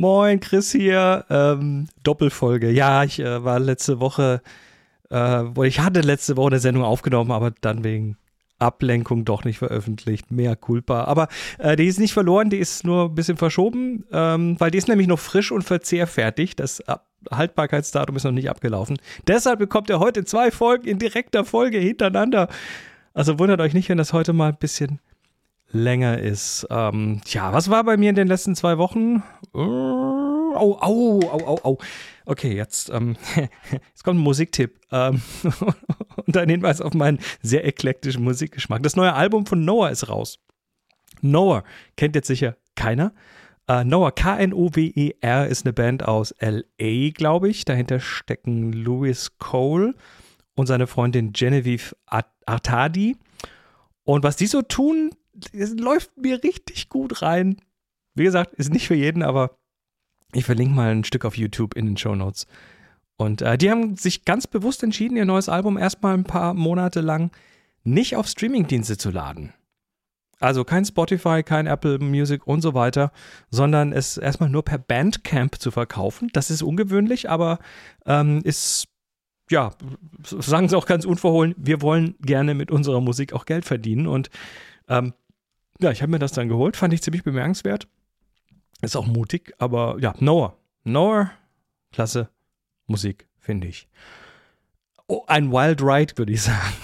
Moin, Chris hier. Ähm, Doppelfolge. Ja, ich äh, war letzte Woche, äh, ich hatte letzte Woche eine Sendung aufgenommen, aber dann wegen Ablenkung doch nicht veröffentlicht. Mehr culpa. Aber äh, die ist nicht verloren, die ist nur ein bisschen verschoben, ähm, weil die ist nämlich noch frisch und verzehrfertig. Das Haltbarkeitsdatum ist noch nicht abgelaufen. Deshalb bekommt ihr heute zwei Folgen in direkter Folge hintereinander. Also wundert euch nicht, wenn das heute mal ein bisschen länger ist. Ähm, tja, was war bei mir in den letzten zwei Wochen? Oh, au, au, au, au, au. Okay, jetzt, ähm, jetzt kommt ein Musiktipp. Ähm, und ein Hinweis auf meinen sehr eklektischen Musikgeschmack. Das neue Album von Noah ist raus. Noah kennt jetzt sicher keiner. Uh, Noah, K-N-O-W-E-R, ist eine Band aus L.A., glaube ich. Dahinter stecken Louis Cole und seine Freundin Genevieve Artadi. Und was die so tun, es läuft mir richtig gut rein. Wie gesagt, ist nicht für jeden, aber ich verlinke mal ein Stück auf YouTube in den Show Notes. Und äh, die haben sich ganz bewusst entschieden, ihr neues Album erstmal ein paar Monate lang nicht auf Streamingdienste zu laden. Also kein Spotify, kein Apple Music und so weiter, sondern es erstmal nur per Bandcamp zu verkaufen. Das ist ungewöhnlich, aber ähm, ist, ja, sagen sie auch ganz unverhohlen, wir wollen gerne mit unserer Musik auch Geld verdienen. Und ähm, ja, ich habe mir das dann geholt, fand ich ziemlich bemerkenswert. Ist auch mutig, aber ja, Noah. Noah, klasse Musik, finde ich. Oh, ein Wild Ride, würde ich sagen.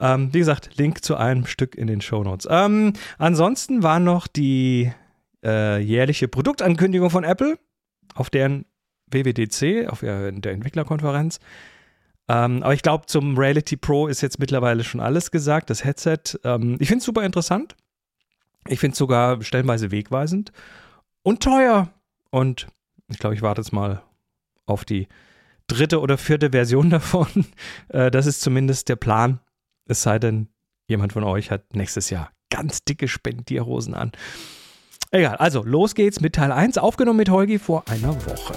Ähm, wie gesagt, Link zu einem Stück in den Show Notes. Ähm, ansonsten war noch die äh, jährliche Produktankündigung von Apple auf deren WWDC, auf der Entwicklerkonferenz. Ähm, aber ich glaube, zum Reality Pro ist jetzt mittlerweile schon alles gesagt. Das Headset, ähm, ich finde es super interessant. Ich finde es sogar stellenweise wegweisend und teuer. Und ich glaube, ich warte jetzt mal auf die dritte oder vierte Version davon. Äh, das ist zumindest der Plan. Es sei denn, jemand von euch hat nächstes Jahr ganz dicke Spendierhosen an. Egal, also los geht's mit Teil 1, aufgenommen mit Holgi vor einer Woche.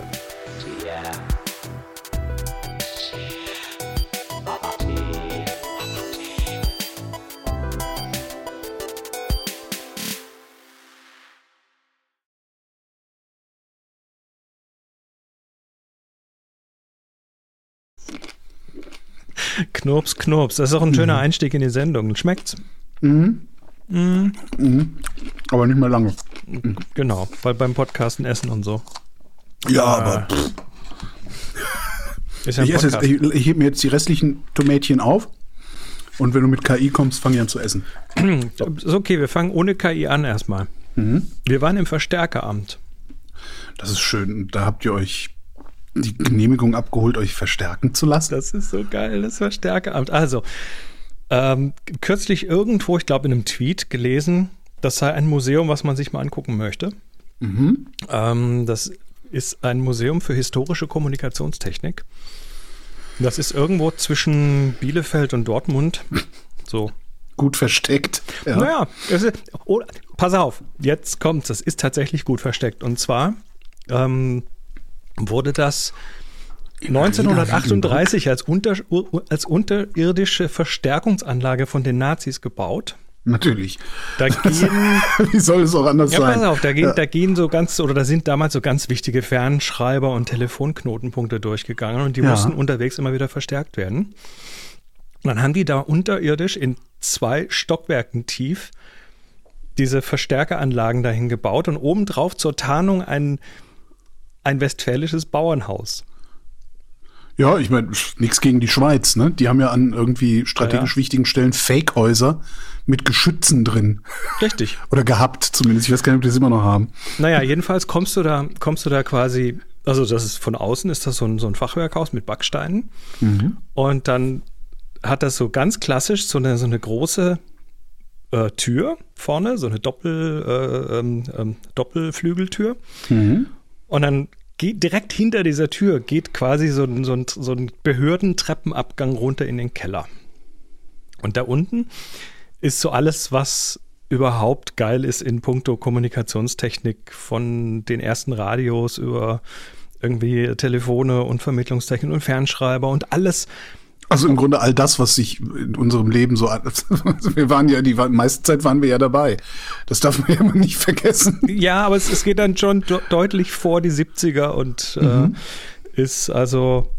Knurps, Knurps. Das ist auch ein schöner mhm. Einstieg in die Sendung. Schmeckt's? Mhm. Mhm. Mhm. Aber nicht mehr lange. Genau, weil beim Podcasten essen und so. Ja, äh, aber. Ist ja ich, jetzt, ich, ich hebe mir jetzt die restlichen Tomätchen auf. Und wenn du mit KI kommst, fang ich an zu essen. So. Ist okay, wir fangen ohne KI an erstmal. Mhm. Wir waren im Verstärkeramt. Das ist schön. Da habt ihr euch die Genehmigung abgeholt, euch verstärken zu lassen. Das ist so geil, das Verstärkeramt. Also, ähm, kürzlich irgendwo, ich glaube in einem Tweet gelesen, das sei ein Museum, was man sich mal angucken möchte. Mhm. Ähm, das ist ein Museum für historische Kommunikationstechnik. Das ist irgendwo zwischen Bielefeld und Dortmund. So. Gut versteckt. Ja. Naja, ist, oh, pass auf, jetzt kommt's. Das ist tatsächlich gut versteckt. Und zwar ähm, wurde das 1938 als, unter, als unterirdische Verstärkungsanlage von den Nazis gebaut. Natürlich. Da gehen, Wie soll es auch anders ja, sein? Pass auf, da gehen, ja. da gehen so ganz, oder da sind damals so ganz wichtige Fernschreiber und Telefonknotenpunkte durchgegangen und die ja. mussten unterwegs immer wieder verstärkt werden. Und dann haben die da unterirdisch in zwei Stockwerken tief diese Verstärkeranlagen dahin gebaut und obendrauf zur Tarnung einen ein westfälisches Bauernhaus. Ja, ich meine, nichts gegen die Schweiz, ne? Die haben ja an irgendwie strategisch ja, ja. wichtigen Stellen Fake-Häuser mit Geschützen drin. Richtig. Oder gehabt zumindest. Ich weiß gar nicht, ob die das immer noch haben. Naja, jedenfalls kommst du da, kommst du da quasi, also das ist von außen ist das so ein, so ein Fachwerkhaus mit Backsteinen. Mhm. Und dann hat das so ganz klassisch so eine, so eine große äh, Tür vorne, so eine Doppel, äh, ähm, ähm Doppelflügeltür. Mhm. Und dann geht direkt hinter dieser Tür geht quasi so, so, ein, so ein Behördentreppenabgang runter in den Keller. Und da unten ist so alles, was überhaupt geil ist in puncto Kommunikationstechnik von den ersten Radios über irgendwie Telefone und Vermittlungstechnik und Fernschreiber und alles, Also im Grunde all das, was sich in unserem Leben so, wir waren ja, die meiste Zeit waren wir ja dabei. Das darf man ja immer nicht vergessen. Ja, aber es, es geht dann schon de deutlich vor die 70er und mhm. äh, ist also,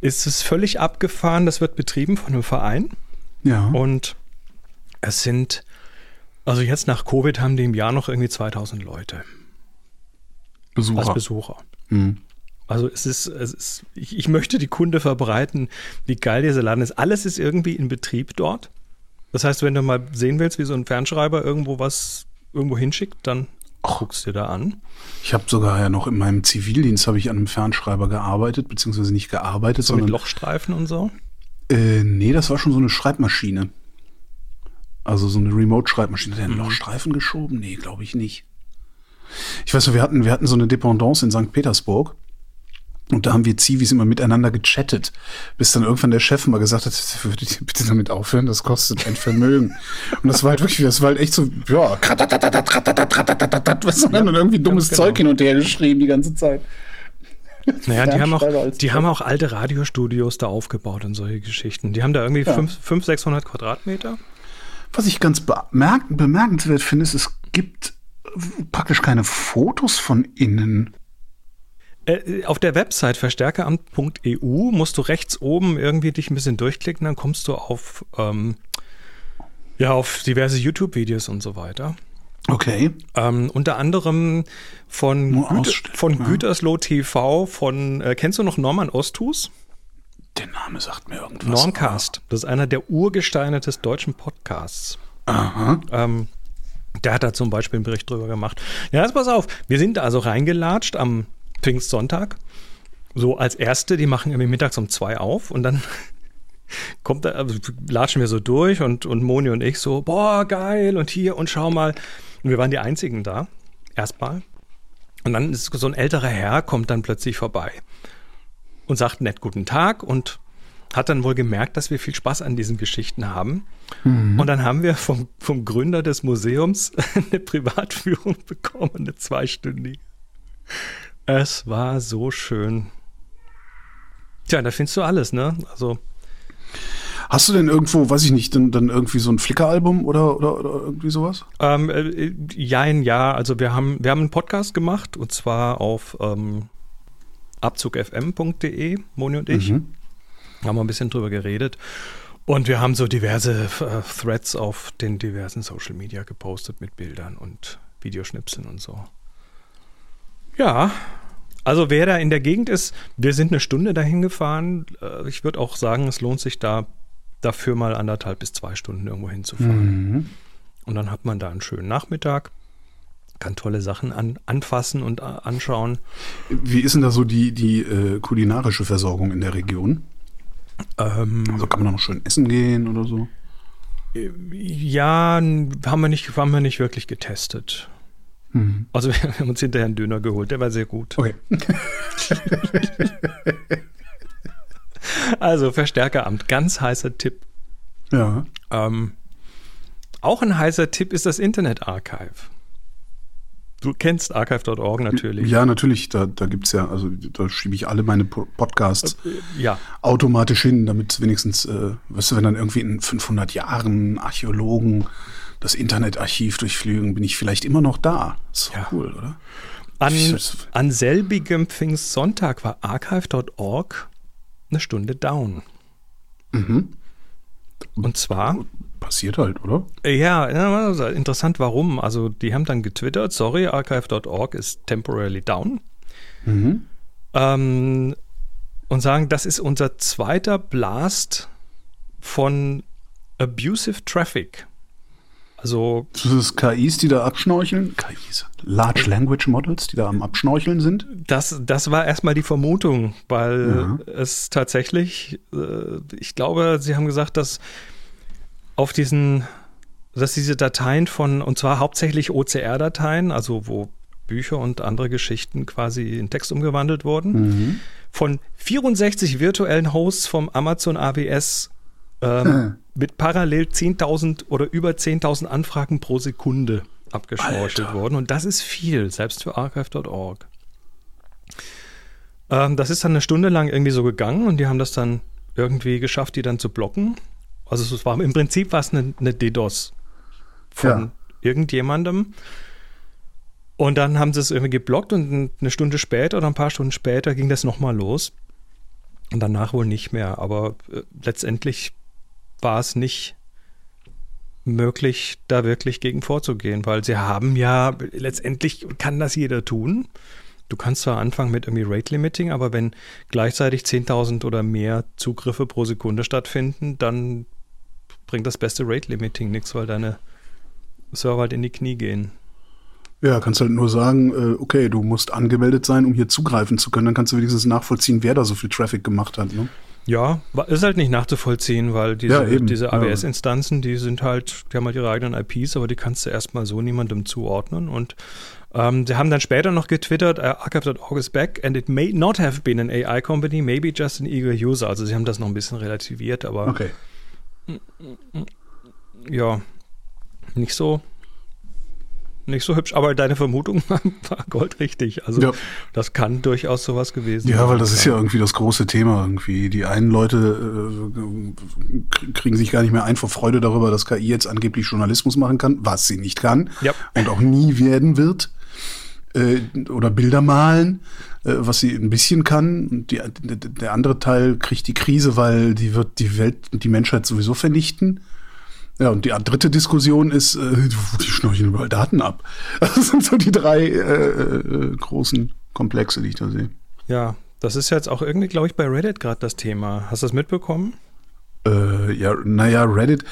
ist es völlig abgefahren. Das wird betrieben von einem Verein. Ja. Und es sind, also jetzt nach Covid haben die im Jahr noch irgendwie 2000 Leute. Besucher. Als Besucher. Mhm. Also es ist, es ist ich, ich, möchte die Kunde verbreiten, wie geil dieser Laden ist. Alles ist irgendwie in Betrieb dort. Das heißt, wenn du mal sehen willst, wie so ein Fernschreiber irgendwo was irgendwo hinschickt, dann guckst du dir da an. Ich habe sogar ja noch in meinem Zivildienst habe ich an einem Fernschreiber gearbeitet, beziehungsweise nicht gearbeitet, so sondern mit Lochstreifen und so. Äh, nee, das war schon so eine Schreibmaschine. Also so eine Remote-Schreibmaschine. Hat der einen mhm. Lochstreifen geschoben? Nee, glaube ich nicht. Ich weiß noch, wir hatten, wir hatten so eine Dependance in St. Petersburg. Und da haben wir Zivis immer miteinander gechattet, bis dann irgendwann der Chef mal gesagt hat, würdet ihr bitte damit aufhören, das kostet ein Vermögen. Und das war halt wirklich, das war halt echt so, ja, was ja, dann irgendwie dummes genau. Zeug hin und her geschrieben die ganze Zeit. Naja, die haben, auch, die haben auch alte Radiostudios da aufgebaut und solche Geschichten. Die haben da irgendwie ja. 500, 600 Quadratmeter. Was ich ganz bemerk bemerkenswert finde, ist, es gibt praktisch keine Fotos von innen. Äh, auf der Website verstärkeramt.eu musst du rechts oben irgendwie dich ein bisschen durchklicken, dann kommst du auf, ähm, ja, auf diverse YouTube-Videos und so weiter. Okay. Ähm, unter anderem von, Güte, von ja. Gütersloh TV, von, äh, kennst du noch Norman Osthus? Der Name sagt mir irgendwas. Normcast. Das ist einer der Urgesteine des deutschen Podcasts. Aha. Ähm, der hat da zum Beispiel einen Bericht drüber gemacht. Ja, jetzt pass auf. Wir sind also reingelatscht am Pfingstsonntag. So als Erste, die machen irgendwie mittags um zwei auf und dann kommt da, also latschen wir so durch und, und Moni und ich so, boah, geil und hier und schau mal. Und wir waren die Einzigen da, erstmal. Und dann ist so ein älterer Herr, kommt dann plötzlich vorbei und sagt nett guten Tag und hat dann wohl gemerkt, dass wir viel Spaß an diesen Geschichten haben. Mhm. Und dann haben wir vom, vom Gründer des Museums eine Privatführung bekommen, eine zweistündige. Es war so schön. Tja, da findest du alles, ne? Also. Hast du denn irgendwo, weiß ich nicht, dann, dann irgendwie so ein Flickr-Album oder, oder, oder irgendwie sowas? Ähm, äh, jein, ja. Also wir haben, wir haben einen Podcast gemacht und zwar auf ähm, abzugfm.de, Moni und ich. Mhm. Haben wir ein bisschen drüber geredet. Und wir haben so diverse äh, Threads auf den diversen Social Media gepostet mit Bildern und Videoschnipseln und so. Ja, also wer da in der Gegend ist, wir sind eine Stunde dahin gefahren. Äh, ich würde auch sagen, es lohnt sich da dafür mal anderthalb bis zwei Stunden irgendwo hinzufahren. Mhm. Und dann hat man da einen schönen Nachmittag, kann tolle Sachen an, anfassen und äh, anschauen. Wie ist denn da so die, die äh, kulinarische Versorgung in der Region? Ähm, also kann man da noch schön essen gehen oder so? Äh, ja, haben wir nicht, haben wir nicht wirklich getestet. Mhm. Also wir haben uns hinterher einen Döner geholt, der war sehr gut. Okay. also Verstärkeramt, ganz heißer Tipp. Ja. Ähm, auch ein heißer Tipp ist das Internet Archive. Du kennst archive.org natürlich. Ja, natürlich. Da, da gibt es ja, also da schiebe ich alle meine Podcasts äh, ja. automatisch hin, damit wenigstens, äh, weißt du, wenn dann irgendwie in 500 Jahren Archäologen das Internetarchiv durchflügen, bin ich vielleicht immer noch da. So ja. cool, oder? An, an selbigem Pfingstsonntag war archive.org eine Stunde down. Mhm. Und zwar. Passiert halt, oder? Ja, also interessant warum. Also, die haben dann getwittert: sorry, archive.org ist temporarily down. Mhm. Ähm, und sagen, das ist unser zweiter Blast von abusive Traffic. Also. Das ist KIs, die da abschnorcheln? KIs. Large Language Models, die da am Abschnorcheln sind? Das, das war erstmal die Vermutung, weil ja. es tatsächlich, äh, ich glaube, sie haben gesagt, dass auf diesen, dass diese Dateien von, und zwar hauptsächlich OCR-Dateien, also wo Bücher und andere Geschichten quasi in Text umgewandelt wurden, mhm. von 64 virtuellen Hosts vom Amazon AWS ähm, mit parallel 10.000 oder über 10.000 Anfragen pro Sekunde abgeschnorchelt worden. Und das ist viel, selbst für archive.org. Ähm, das ist dann eine Stunde lang irgendwie so gegangen und die haben das dann irgendwie geschafft, die dann zu blocken. Also es war im Prinzip war es eine, eine DDoS von Ja. irgendjemandem. Und dann haben sie es irgendwie geblockt und eine Stunde später oder ein paar Stunden später ging das nochmal los. Und danach wohl nicht mehr. Aber äh, letztendlich war es nicht möglich, da wirklich gegen vorzugehen, weil sie haben ja, letztendlich kann das jeder tun. Du kannst zwar anfangen mit irgendwie Rate Limiting, aber wenn gleichzeitig 10.000 oder mehr Zugriffe pro Sekunde stattfinden, dann bringt das beste Rate Limiting nichts, weil deine Server halt in die Knie gehen. Ja, kannst halt nur sagen, äh, okay, du musst angemeldet sein, um hier zugreifen zu können. Dann kannst du wenigstens nachvollziehen, wer da so viel Traffic gemacht hat. Ne? Ja, ist halt nicht nachzuvollziehen, weil diese, Ja, diese. AWS-Instanzen, die sind halt, die haben halt ihre eigenen IPs, aber die kannst du erstmal so niemandem zuordnen. Und ähm, sie haben dann später noch getwittert, uh, archive.org is back and it may not have been an AI company, maybe just an eager user. Also sie haben das noch ein bisschen relativiert, aber Okay. ja, nicht so, nicht so hübsch. Aber deine Vermutung war goldrichtig. Also Ja. das kann durchaus sowas gewesen Ja, sein. weil das ist ja irgendwie das große Thema irgendwie. Die einen Leute äh, kriegen sich gar nicht mehr ein vor Freude darüber, dass KI jetzt angeblich Journalismus machen kann, was sie nicht kann Ja. und auch nie werden wird. Äh, oder Bilder malen, äh, was sie ein bisschen kann. Und die, der andere Teil kriegt die Krise, weil die wird die Welt und die Menschheit sowieso vernichten. Ja, und die dritte Diskussion ist, äh, die schnorcheln überall Daten ab. Das sind so die drei äh, äh, großen Komplexe, die ich da sehe. Ja, das ist jetzt auch irgendwie, glaube ich, bei Reddit gerade das Thema. Hast du das mitbekommen? Äh, ja, naja, Reddit.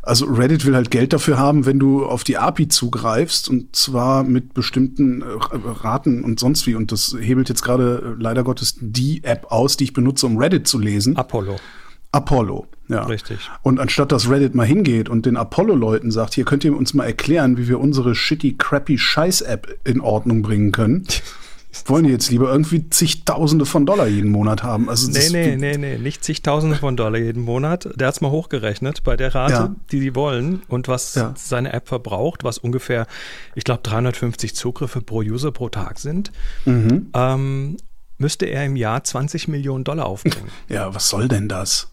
Also Reddit will halt Geld dafür haben, wenn du auf die API zugreifst und zwar mit bestimmten äh, Raten und sonst wie. Und das hebelt jetzt gerade äh, leider Gottes die App aus, die ich benutze, um Reddit zu lesen. Apollo. Apollo. Ja. Richtig. Und anstatt dass Reddit mal hingeht und den Apollo-Leuten sagt, hier könnt ihr uns mal erklären, wie wir unsere shitty, crappy Scheiß-App in Ordnung bringen können, wollen die jetzt lieber irgendwie zigtausende von Dollar jeden Monat haben. Also Nee, nee, nee, nee, nicht zigtausende von Dollar jeden Monat. Der hat es mal hochgerechnet bei der Rate, Ja. die sie wollen und was Ja. seine App verbraucht, was ungefähr, ich glaube, 350 Zugriffe pro User pro Tag sind, Mhm. ähm, müsste er im Jahr 20 Millionen Dollar aufbringen. Ja, was soll denn das?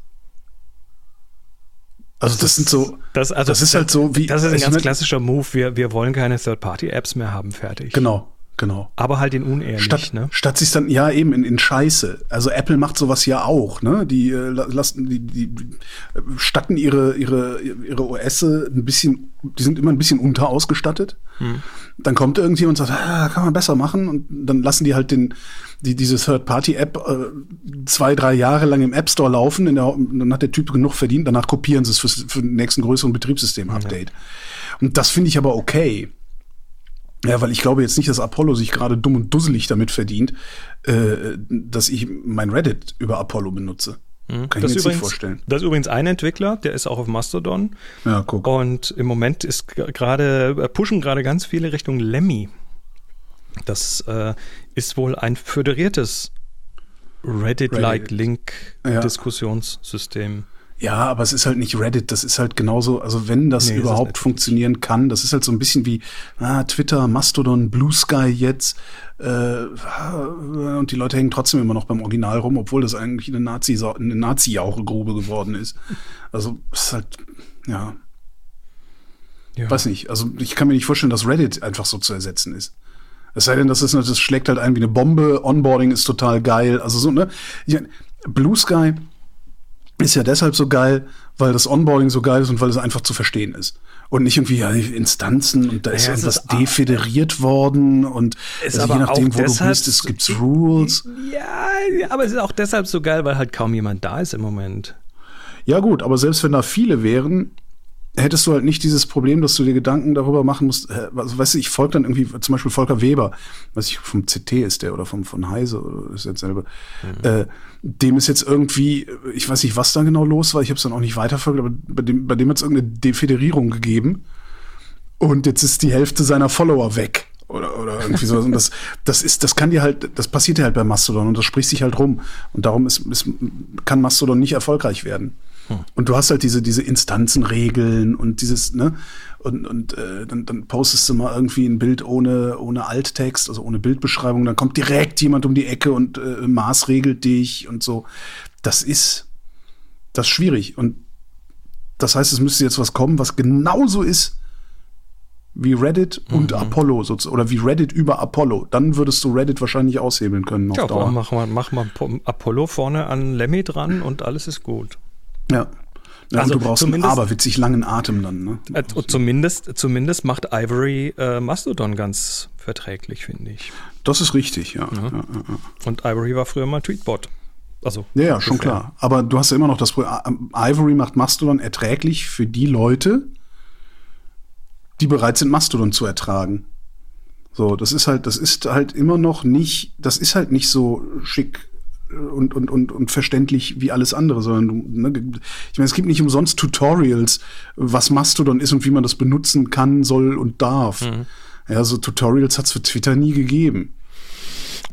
Also das, sind so, Das, also, das ist halt so wie Das ist ein ganz klassischer Move. Wir, wir wollen keine Third-Party-Apps mehr haben, fertig. Genau, genau. Aber halt in unehrlich, Statt, ne? statt sich dann, ja, eben in, in Scheiße. Also Apple macht sowas ja auch, ne? Die äh, la- lassen, die, die äh, statten ihre, ihre, ihre OS ein bisschen, die sind immer ein bisschen unterausgestattet. Dann kommt irgendjemand und sagt, ah, kann man besser machen. Und dann lassen die halt den, die, diese Third-Party-App äh, zwei, drei Jahre lang im App Store laufen. In der, dann hat der Typ genug verdient, danach kopieren sie es fürs, für den nächsten größeren Betriebssystem-Update. Und das finde ich aber okay. Ja, weil ich glaube jetzt nicht, dass Apollo sich gerade dumm und dusselig damit verdient, äh, dass ich mein Reddit über Apollo benutze. Kann ich Das mir ist, jetzt nicht übrigens, vorstellen. das ist übrigens ein Entwickler, der ist auch auf Mastodon. Ja, guck. Und im Moment ist gerade, äh, pushen gerade ganz viele Richtung Lemmy. Das äh, ist wohl ein föderiertes Reddit-like Reddit. Link-Diskussionssystem. Ja, aber es ist halt nicht Reddit, das ist halt genauso, also wenn das Nee, überhaupt nicht. funktionieren kann, das ist halt so ein bisschen wie ah, Twitter, Mastodon, Blue Sky jetzt äh, und die Leute hängen trotzdem immer noch beim Original rum, obwohl das eigentlich eine Nazi eine Nazi-Jauchegrube geworden ist. Also es ist halt ja, Ja. weiß nicht, also ich kann mir nicht vorstellen, dass Reddit einfach so zu ersetzen ist. Es sei denn, das ist das schlägt halt ein wie eine Bombe, Onboarding ist total geil, also so ne, ja, Blue Sky ist ja deshalb so geil, weil das Onboarding so geil ist und weil es einfach zu verstehen ist. Und nicht irgendwie ja, Instanzen und da ist es irgendwas defederiert worden und Ist also je nachdem, wo du deshalb bist, es gibt Rules. Ja, aber es ist auch deshalb so geil, weil halt kaum jemand da ist im Moment. Ja gut, aber selbst wenn da viele wären, hättest du halt nicht dieses Problem, dass du dir Gedanken darüber machen musst. Also, weißt du, ich folge dann irgendwie zum Beispiel Volker Weber, weiß ich, vom CT ist der oder vom, von Heise oder ist jetzt selber. Äh, dem ist jetzt irgendwie, ich weiß nicht, was da genau los war, ich habe es dann auch nicht weiterverfolgt, aber bei dem, bei dem hat es irgendeine Defederierung gegeben. Und jetzt ist die Hälfte seiner Follower weg. Oder, oder irgendwie sowas. Und das, das ist, das kann dir halt, das passiert dir halt bei Mastodon und das spricht sich halt rum. Und darum ist, ist, kann Mastodon nicht erfolgreich werden. Und du hast halt diese, diese Instanzenregeln und dieses, ne, und, und äh, dann, dann postest du mal irgendwie ein Bild ohne, ohne Alttext, also ohne Bildbeschreibung, dann kommt direkt jemand um die Ecke und äh, maßregelt dich und so. Das ist, Das ist schwierig. Und das heißt, es müsste jetzt was kommen, was genauso ist wie Reddit und Mhm. Apollo. Oder wie Reddit über Apollo. Dann würdest du Reddit wahrscheinlich aushebeln können auf Ja, Dauer. mach mal, mach mal Po- Apollo vorne an Lemmy dran und alles ist gut. Ja. ja Also du brauchst einen zumindest- aberwitzig langen Atem dann. Ne? Äh, zumindest, zumindest macht Ivory äh, Mastodon ganz verträglich, finde ich. Das ist richtig, ja. ja. ja, ja. Und Ivory war früher mal Tweetbot. Also, Ja, ja, schon klar. Aber du hast ja immer noch das Problem, Ivory macht Mastodon erträglich für die Leute, die bereit sind, Mastodon zu ertragen. So, das ist halt, das ist halt immer noch nicht, das ist halt nicht so schick und, und, und, und verständlich wie alles andere, sondern du, ne, ich meine, es gibt nicht umsonst Tutorials, was Mastodon ist und wie man das benutzen kann, soll und darf. Ja, so Tutorials hat es für Twitter nie gegeben.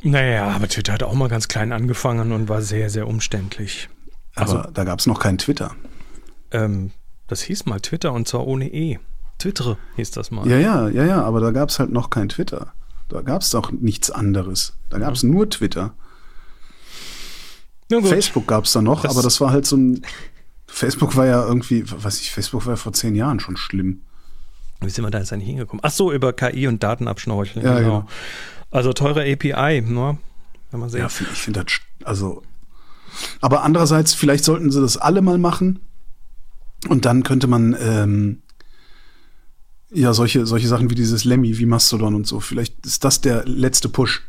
Naja, aber Twitter hat auch mal ganz klein angefangen und war sehr, sehr umständlich. Also Aber- da gab es noch kein Twitter. Ähm, das hieß mal Twitter und zwar ohne E. Twitter hieß das mal. Ja, ja, ja, ja, aber da gab es halt noch kein Twitter. Da gab es doch nichts anderes. Da gab es nur Twitter. Facebook gab es da noch, Das- aber das war halt so ein. Facebook war ja irgendwie, weiß ich, Facebook war ja vor zehn Jahren schon schlimm. Wie sind wir da jetzt eigentlich hingekommen? Ach so, über KI und Datenabschnorcheln. Ja, genau. Also teure API, ne? Wenn man sieht. Ja, ich finde das, also. Aber andererseits, vielleicht sollten sie das alle mal machen. Und dann könnte man, ähm, ja, solche, solche Sachen wie dieses Lemmy, wie Mastodon und so. Vielleicht ist das der letzte Push.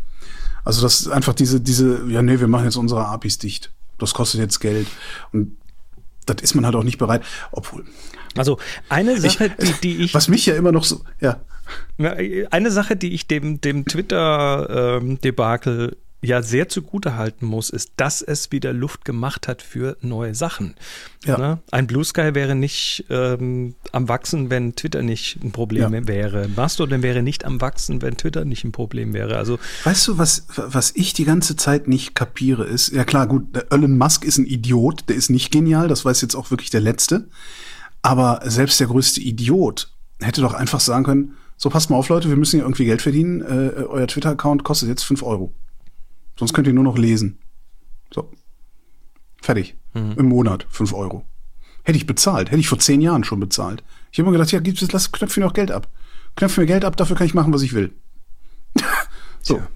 Also, das ist einfach diese, diese, ja, nee, wir machen jetzt unsere APIs dicht. Das kostet jetzt Geld. Und das ist man halt auch nicht bereit. Obwohl, Also eine Sache, die, die ich was mich ja immer noch so, ja, Eine Sache, die ich dem, dem Twitter-Debakel ja sehr zugute halten muss, ist, dass es wieder Luft gemacht hat für neue Sachen. Ja. Ne? Ein Blue Sky wäre nicht ähm, am Wachsen, wenn Twitter nicht ein Problem Ja. wäre. Mastodon wäre nicht am Wachsen, wenn Twitter nicht ein Problem wäre. Also Weißt du, was, was ich die ganze Zeit nicht kapiere, ist, ja klar, gut, der Elon Musk ist ein Idiot, der ist nicht genial, das weiß jetzt auch wirklich der Letzte. Aber selbst der größte Idiot hätte doch einfach sagen können, so passt mal auf, Leute, wir müssen hier irgendwie Geld verdienen, äh, euer Twitter-Account kostet jetzt 5 Euro. Sonst könnt ihr nur noch lesen. So. Fertig. Im Monat 5 Euro. Hätte ich bezahlt, hätte ich vor zehn Jahren schon bezahlt. Ich habe mir gedacht, ja, gib's, lass Knöpfe mir noch Geld ab. Knöpfe mir Geld ab, dafür kann ich machen, was ich will. So. Tja.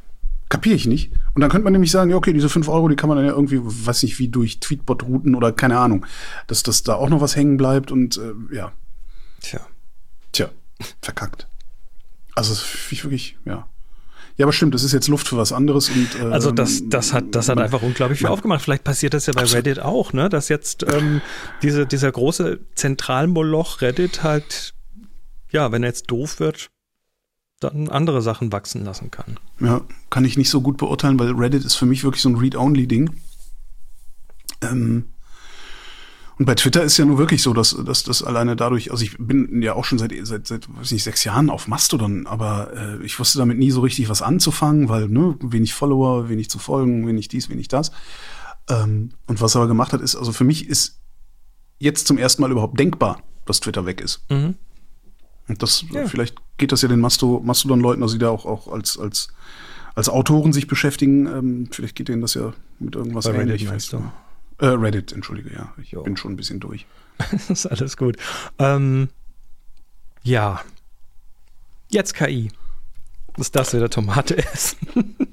Kapiere ich nicht. Und dann könnte man nämlich sagen, ja, okay, diese 5 Euro, die kann man dann ja irgendwie, weiß nicht, wie durch Tweetbot-Routen oder keine Ahnung, dass das da auch noch was hängen bleibt und äh, ja, tja. tja, verkackt. Also, ich wirklich, ja. Ja, aber stimmt, das ist jetzt Luft für was anderes und ähm, Also das, das hat, das hat einfach unglaublich viel aufgemacht. Vielleicht passiert das ja bei Reddit auch, ne? Dass jetzt ähm, diese, dieser große Zentralmoloch Reddit halt, ja, wenn er jetzt doof wird, dann andere Sachen wachsen lassen kann. Ja, kann ich nicht so gut beurteilen, weil Reddit ist für mich wirklich so ein Read-Only-Ding. Ähm, und bei Twitter ist ja nur wirklich so, dass, dass das alleine dadurch, also ich bin ja auch schon seit, seit, seit weiß nicht, sechs Jahren auf Mastodon, aber äh, ich wusste damit nie so richtig was anzufangen, weil ne, wenig Follower, wenig zu folgen, wenig dies, wenig das. Ähm, und was er aber gemacht hat, ist, also für mich ist jetzt zum ersten Mal überhaupt denkbar, dass Twitter weg ist. Mhm. Und das, Ja. vielleicht geht das ja den Masto, Mastodon-Leuten, also die da auch, auch als, als, als Autoren sich beschäftigen, ähm, vielleicht geht denen das ja mit irgendwas Bei ähnlich. meinst du? Äh, Reddit, entschuldige, ja. Ich Jo. bin schon ein bisschen durch. Das ist alles gut. Ähm, ja. Jetzt KI. Das darfst du wieder Tomate essen.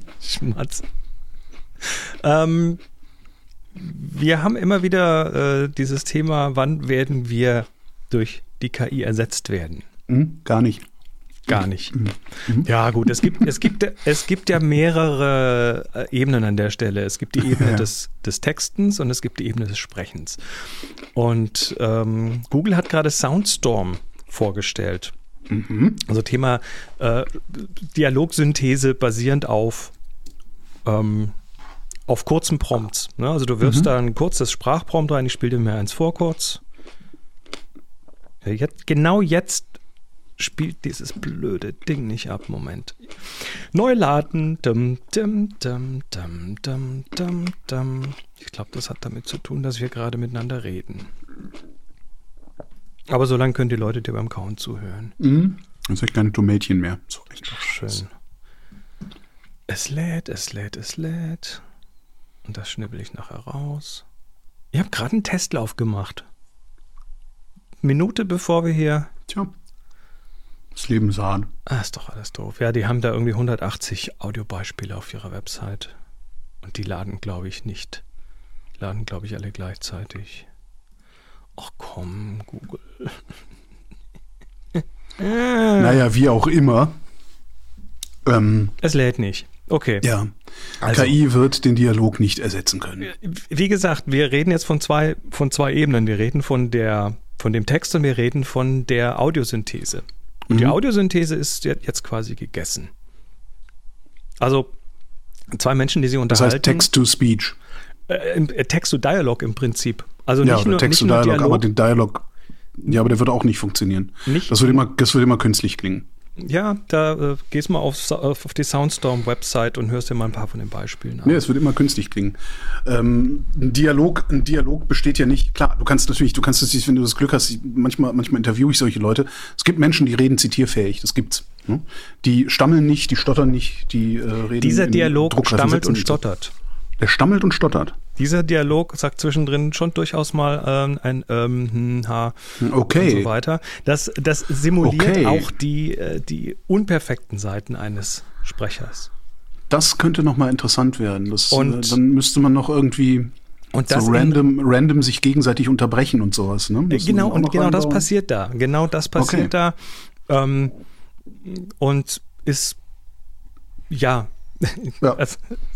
Schmatz. Ähm, wir haben immer wieder äh, dieses Thema, wann werden wir durch die KI ersetzt werden? Hm? Gar nicht. Gar nicht. Ja, gut, es gibt, es gibt, es gibt ja mehrere äh, Ebenen an der Stelle. Es gibt die Ebene Ja. des, des Textens und es gibt die Ebene des Sprechens. Und ähm, Google hat gerade Soundstorm vorgestellt. Mhm. Also Thema äh, Dialogsynthese basierend auf, ähm, auf kurzen Prompts. Ne? Also du wirfst da ein kurzes Sprachprompt rein, ich spiele dir mir eins vor kurz. Ja, jetzt, genau jetzt spielt dieses blöde Ding nicht ab. Moment. Neu laden. Dum, dum, dum, dum, dum, dum, dum. Ich glaube, das hat damit zu tun, dass wir gerade miteinander reden. Aber so lange können die Leute dir beim Kauen zuhören. Mhm. Jetzt habe ich keine Tomätchen mehr. So, echt Schön. Es lädt, es lädt, es lädt. Und das schnibbel ich nachher raus. Ich habe gerade einen Testlauf gemacht. Minute bevor wir hier. Tja. Das Leben ist hart. Ah, ist doch alles doof. Ja, die haben da irgendwie 180 Audiobeispiele auf ihrer Website. Und die laden, glaube ich, nicht. Die laden, glaube ich, alle gleichzeitig. Ach komm, Google. Naja, wie auch immer. Ähm, Es lädt nicht. Okay. ja. Also- KI wird den Dialog nicht ersetzen können. Wie gesagt, wir reden jetzt von zwei, von zwei Ebenen. Wir reden von der, von dem Text und wir reden von der Audiosynthese. Und die Mhm. Audiosynthese ist je- jetzt quasi gegessen. Also zwei Menschen, die sich Das unterhalten. heißt Text-to-Speech. äh, äh, Text-to-Dialog im Prinzip. Also Ja, nicht oder nur, Text-to-Dialog, aber den Dialog, ja, aber der wird auch nicht funktionieren. Nicht- das wird immer, das wird immer künstlich klingen. Ja, da äh, gehst mal auf, auf die Soundstorm-Website und hörst dir mal ein paar von den Beispielen an. Nee, es wird immer künstlich klingen. Ähm, ein Dialog, ein Dialog besteht ja nicht, klar, du kannst natürlich, du kannst es, wenn du das Glück hast, manchmal, manchmal interviewe ich solche Leute. Es gibt Menschen, die reden zitierfähig, das gibt's. Ne? Die stammeln nicht, die stottern nicht, die äh, reden. Dieser Dialog stammelt und stottert. Der stammelt und stottert. Dieser Dialog sagt zwischendrin schon durchaus mal ähm, ein ähm, hm, ha Okay. und so weiter. Das, das simuliert Okay. auch die, äh, die unperfekten Seiten eines Sprechers. Das könnte noch mal interessant werden. Das, Und- äh, dann müsste man noch irgendwie Und das so in- random, random sich gegenseitig unterbrechen und sowas. Ne? Äh, Genau, und genau das passiert da. Genau das passiert da. Ähm, und ist, ja. Ja. Es-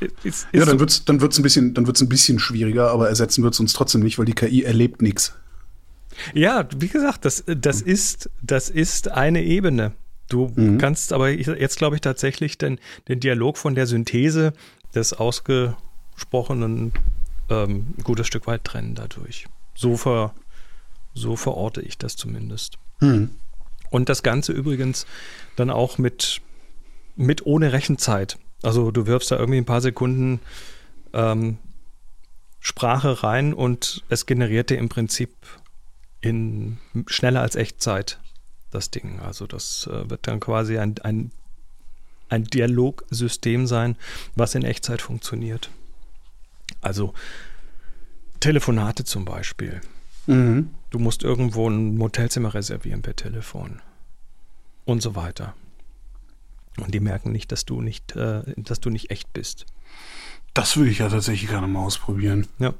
ist, ist Ja, dann so- wird's, dann wird's ein bisschen, dann wird's ein bisschen schwieriger, aber ersetzen wird's uns trotzdem nicht, weil die KI erlebt nichts. Ja, wie gesagt, das, das, ist, das ist eine Ebene. Du Mhm. kannst aber jetzt, glaube ich, tatsächlich den, den Dialog von der Synthese des Ausgesprochenen ähm, ein gutes Stück weit trennen dadurch. So, ver, so verorte ich das zumindest. Hm. Und das Ganze übrigens dann auch mit, mit ohne Rechenzeit. Also du wirfst da irgendwie ein paar Sekunden ähm, Sprache rein und es generiert dir im Prinzip in schneller als Echtzeit das Ding. Also das äh, wird dann quasi ein, ein, ein Dialogsystem sein, was in Echtzeit funktioniert. Also Telefonate zum Beispiel. Mhm. Du musst irgendwo ein Motelzimmer reservieren per Telefon und so weiter. Und die merken nicht, dass du nicht, äh, dass du nicht echt bist. Das würde ich ja tatsächlich gerne mal ausprobieren. Ja.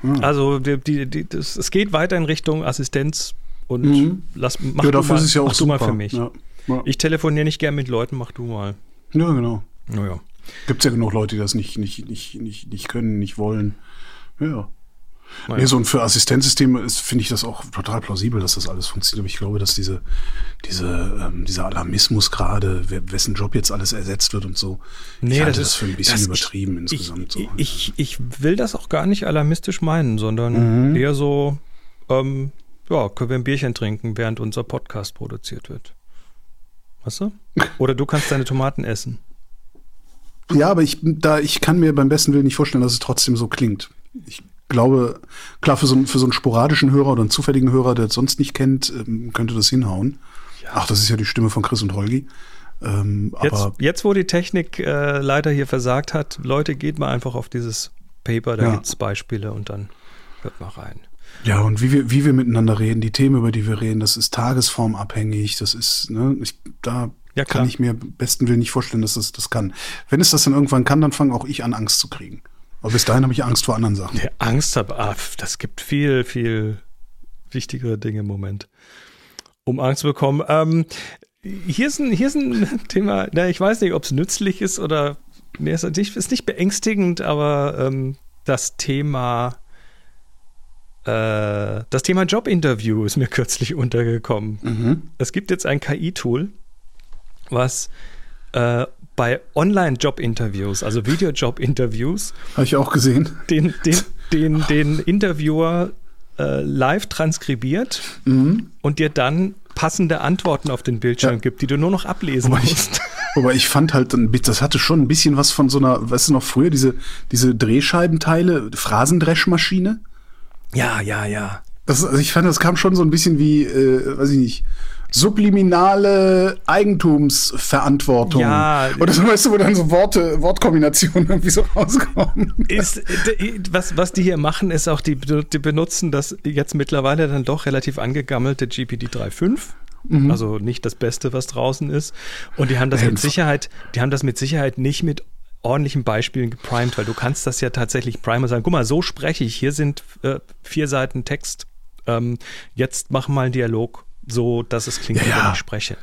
Hm. Also die, die, die, das, es geht weiter in Richtung Assistenz und Mhm. lass mach ja, du dafür mal, ist es ja auch mach du mal für mich. Ja. Ich telefoniere nicht gern mit Leuten, mach du mal. ja genau. Naja. Gibt es ja genug Leute, die das nicht, nicht, nicht, nicht, nicht können, nicht wollen. Ja. Naja. Nee, so und für Assistenzsysteme ist, finde ich das auch total plausibel, dass das alles funktioniert. Aber ich glaube, dass diese, diese, ähm, dieser Alarmismus gerade, wessen Job jetzt alles ersetzt wird und so, Nee, ich halte das das, ist- für ein bisschen übertrieben Ich, insgesamt. so. ich, ich will das auch gar nicht alarmistisch meinen, sondern Mhm. eher so, ähm, ja, können wir ein Bierchen trinken, während unser Podcast produziert wird. Weißt du? Oder du kannst deine Tomaten essen. Ja, aber ich, da, ich kann mir beim besten Willen nicht vorstellen, dass es trotzdem so klingt. Ich glaube, klar, für so, einen- für so einen sporadischen Hörer oder einen zufälligen Hörer, der es sonst nicht kennt, ähm, könnte das hinhauen. Ach, das ist ja die Stimme von Chris und Holgi. Ähm, Jetzt, jetzt, wo die Technik äh, leider hier versagt hat, Leute, geht mal einfach auf dieses Paper, da Ja. gibt's Beispiele und dann hört mal rein. ja, und wie wir, wie wir miteinander reden, die Themen, über die wir reden, das ist tagesformabhängig, das ist, ne, ich, da Ja, kann ich mir besten Willen nicht vorstellen, dass das das kann. Wenn es das dann irgendwann kann, dann fange auch ich an, Angst zu kriegen. Aber bis dahin habe ich Angst vor anderen Sachen. Der Angst habe, ah, das gibt viel, viel wichtigere Dinge im Moment, um Angst zu bekommen. Ähm, hier, ist ein, hier ist ein Thema, na, ich weiß nicht, ob es nützlich ist oder, nee, ist nicht, ist nicht beängstigend, aber ähm, das Thema, äh, das Thema Jobinterview ist mir kürzlich untergekommen. Mhm. Es gibt jetzt ein KI-Tool, was äh, bei Online-Job-Interviews, also Video-Job-Interviews, Habe ich auch gesehen. den, den, den, den Interviewer äh, live transkribiert Mhm. und dir dann passende Antworten auf den Bildschirm Ja. gibt, die du nur noch ablesen Wobei ich- musst. Wobei ich fand halt, das hatte schon ein bisschen was von so einer, weißt du noch früher, diese, diese Drehscheibenteile, Phrasendreschmaschine. Ja, ja, ja. Das, also ich fand, das kam schon so ein bisschen wie, äh, weiß ich nicht, subliminale Eigentumsverantwortung. Ja. Oder so, weißt du, wo dann so Worte, Wortkombinationen irgendwie so rauskommen. Ist, was, was die hier machen, ist auch, die, die benutzen das jetzt mittlerweile dann doch relativ angegammelte GPD 3.5. Also nicht das Beste, was draußen ist. Und die haben das mit Sicherheit, die haben das mit Sicherheit nicht mit ordentlichen Beispielen geprimed, weil du kannst das ja tatsächlich primen und sagen, guck mal, so spreche ich, hier sind äh, vier Seiten Text, ähm, jetzt mach mal einen Dialog, so dass es klingt, Ja, wie wenn ja. ich spreche.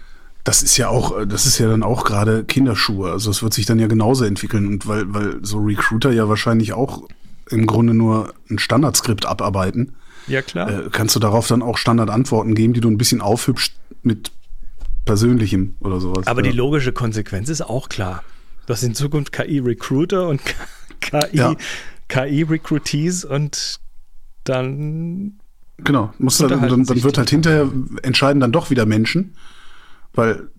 Das ist ja auch, das ist ja dann auch gerade Kinderschuhe. Also es wird sich dann ja genauso entwickeln. Und weil, weil so Recruiter ja wahrscheinlich auch im Grunde nur ein Standardskript abarbeiten, Ja, klar. äh, kannst du darauf dann auch Standardantworten geben, die du ein bisschen aufhübscht mit Persönlichem oder sowas. Aber ja. die logische Konsequenz ist auch klar. Du hast in Zukunft KI-Recruiter und KI, Ja. KI-Recruitees und dann Genau, muss dann, dann, dann wird halt hinterher entscheiden dann doch wieder Menschen, weil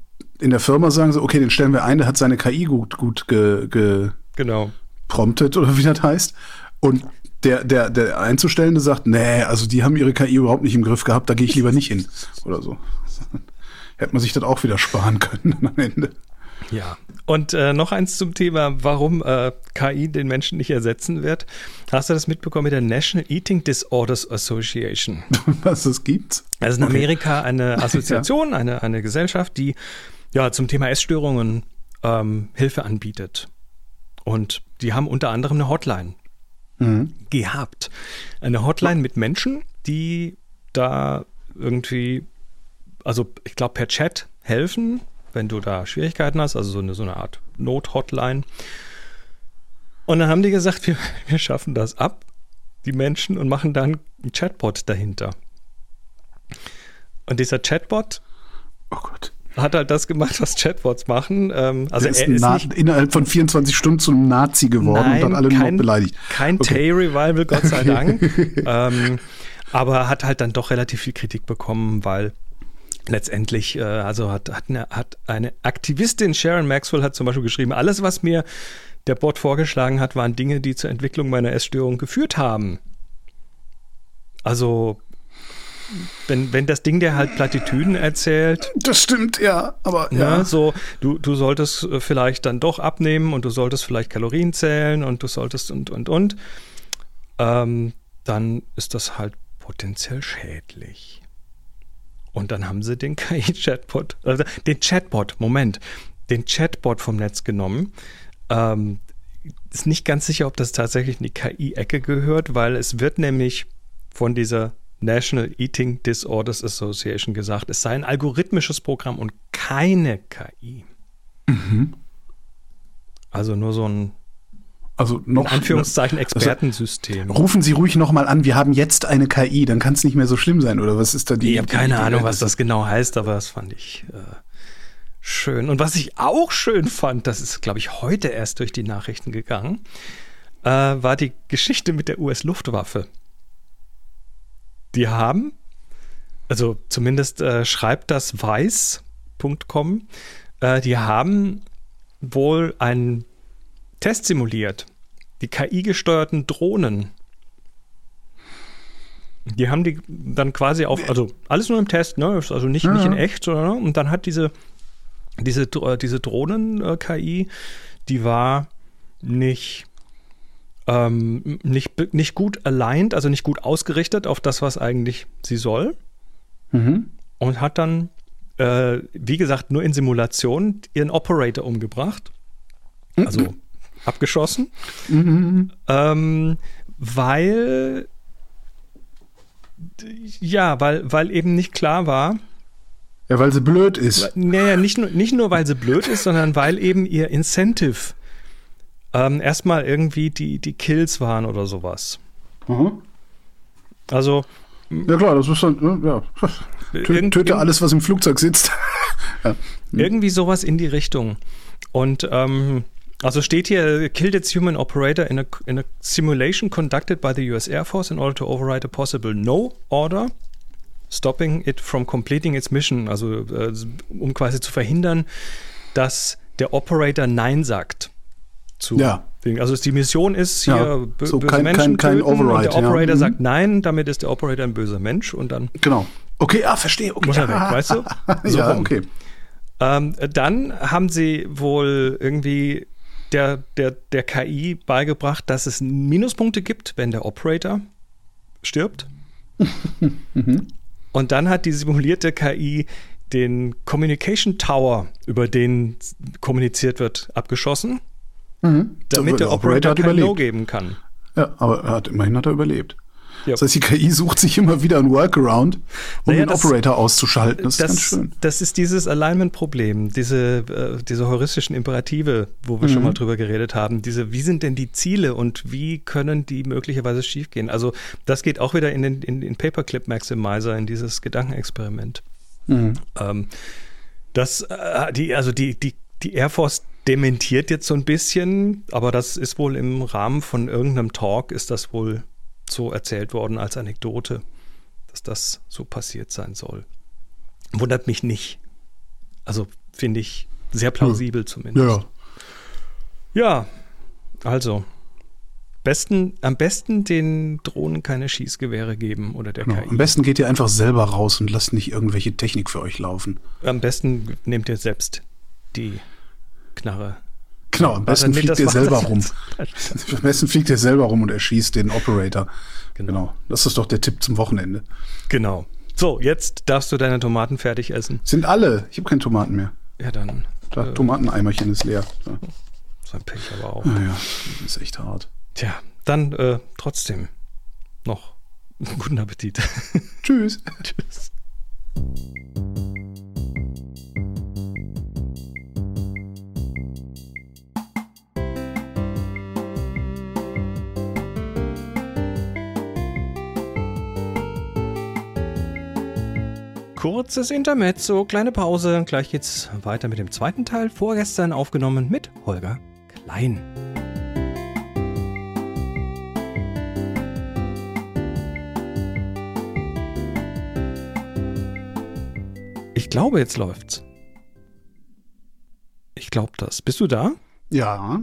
in der Firma sagen sie, okay, den stellen wir ein, der hat seine KI gut, gut ge, ge, genau. promptet oder wie das heißt. Und der, der, der Einzustellende sagt, nee, also die haben ihre KI überhaupt nicht im Griff gehabt, da gehe ich lieber nicht hin. Oder so. Hätte man sich das auch wieder sparen können am Ende. Ja. Und äh, noch eins zum Thema, warum äh, KI den Menschen nicht ersetzen wird. Hast du das mitbekommen mit der National Eating Disorders Association? Was es gibt. Ist in. Amerika eine Assoziation, eine, eine Gesellschaft, die ja zum Thema Essstörungen ähm, Hilfe anbietet. Und die haben unter anderem eine Hotline Mhm. gehabt. Eine Hotline mit Menschen, die da irgendwie, also ich glaube per Chat helfen, wenn du da Schwierigkeiten hast, also so eine, so eine Art Not-Hotline. Und dann haben die gesagt, wir, wir schaffen das ab, die Menschen, und machen dann einen Chatbot dahinter. Und dieser Chatbot Oh Gott. hat halt das gemacht, was Chatbots machen. Ähm, also Der ist, er ist Na- nicht innerhalb von 24 Stunden zum Nazi geworden und dann alle nur noch beleidigt. Kein Okay. Tay-Revival, Gott sei Dank. ähm, aber hat halt dann doch relativ viel Kritik bekommen, weil letztendlich, äh, also hat, hat, eine, hat eine Aktivistin, Sharon Maxwell, hat zum Beispiel geschrieben, alles, was mir der Bot vorgeschlagen hat, waren Dinge, die zur Entwicklung meiner Essstörung geführt haben. Also, wenn, wenn das Ding dir halt Plattitüden erzählt, Das stimmt, ja. Aber Ne, ja. so, du, du solltest äh, vielleicht dann doch abnehmen und du solltest vielleicht Kalorien zählen und du solltest und, und, und. Ähm, dann ist das halt potenziell schädlich. Und dann haben sie den KI-Chatbot, also den Chatbot, Moment, den Chatbot vom Netz genommen. Ähm, ist nicht ganz sicher, ob das tatsächlich in die KI-Ecke gehört, weil es wird nämlich von dieser National Eating Disorders Association gesagt, es sei ein algorithmisches Programm und keine KI. Also nur so ein Also in noch Anführungszeichen Expertensystem. Rufen Sie ruhig noch mal an, wir haben jetzt eine KI, dann kann es nicht mehr so schlimm sein, oder was ist da die? Ich habe die- keine die- Ahnung, was das genau heißt, aber das fand ich äh, schön. Und was ich auch schön fand, das ist, glaube ich, heute erst durch die Nachrichten gegangen, äh, war die Geschichte mit der US-Luftwaffe. Die haben, also zumindest äh, schreibt das weiß.com, äh, die haben wohl einen Test simuliert. Die KI-gesteuerten Drohnen. Die haben die dann quasi auf, also alles nur im Test, ne? Also nicht, nicht in echt, sondern und dann hat diese, diese, Dro- diese Drohnen-KI, die war nicht, ähm, nicht, nicht gut aligned, also nicht gut ausgerichtet auf das, was eigentlich sie soll. Mhm. Und hat dann, äh, wie gesagt, nur in Simulation ihren Operator umgebracht. Also abgeschossen. Ähm, weil ja, weil, weil eben nicht klar war, Ja, weil sie blöd ist. naja, nicht nur, nicht nur, weil sie blöd ist, sondern weil eben ihr Incentive ähm, erstmal irgendwie die, die Kills waren oder sowas. Mhm. Also Ja klar, das ist dann, ne, ja. Tö Töte alles, was im Flugzeug sitzt. ja. Irgendwie sowas in die Richtung. Und ähm, also steht hier, killed its human operator in a, in a simulation conducted by the US Air Force in order to override a possible no order, stopping it from completing its mission. Also äh, um quasi zu verhindern, dass der Operator Nein sagt. Zu Ja. Ding. Also die Mission ist hier Ja, bö- so böse kein- Menschen kein- kein töten und Override, der ja. Operator Mhm. sagt Nein, damit ist der Operator ein böser Mensch und dann Genau. Okay, ah, verstehe. Okay. Muss er weg, weißt du? So ja, rum. okay. Ähm, dann haben sie wohl irgendwie der, der, der KI beigebracht, dass es Minuspunkte gibt, wenn der Operator stirbt. Und dann hat die simulierte KI den Communication Tower, über den kommuniziert wird, abgeschossen, damit der Operator hat kein No überlebt. geben kann. Ja, aber er hat, immerhin hat er überlebt. Ja. Das heißt, die KI sucht sich immer wieder einen Workaround, um Naja, den das- Operator auszuschalten. Das, ist ganz Das, schön. das ist dieses Alignment-Problem, diese, äh, diese heuristischen Imperative, wo wir schon Mhm. mal drüber geredet haben. Diese, wie sind denn die Ziele und wie können die möglicherweise schiefgehen? Also, das geht auch wieder in den in, in Paperclip Maximizer, in dieses Gedankenexperiment. Mhm. Ähm, das, äh, die, also die, die, die Air Force dementiert jetzt so ein bisschen, aber das ist wohl im Rahmen von irgendeinem Talk, ist das wohl so erzählt worden als Anekdote, dass das so passiert sein soll. Wundert mich nicht. Also finde ich sehr plausibel zumindest. Ja, ja. Ja, also besten, am besten den Drohnen keine Schießgewehre geben oder der Genau. KI. Am besten geht ihr einfach selber raus und lasst nicht irgendwelche Technik für euch laufen. Am besten nehmt ihr selbst die Knarre. Genau, am besten fliegt macht selber rum. Am besten fliegt ihr selber rum und erschießt den Operator. Genau. Genau. Das ist doch der Tipp zum Wochenende. Genau. So, jetzt darfst du deine Tomaten fertig essen. Sind alle. Ich habe keine Tomaten mehr. Ja, dann. Das Äh, Tomateneimerchen ist leer. Ja. so ein Pech aber auch. Naja, ist echt hart. Tja, dann äh, trotzdem noch guten Appetit. Tschüss. Tschüss. Kurzes Intermezzo, kleine Pause. Gleich geht's weiter mit dem zweiten Teil. Vorgestern aufgenommen mit Holger Klein. Ich glaube, jetzt läuft's. Ich glaube das. Bist du da? Ja,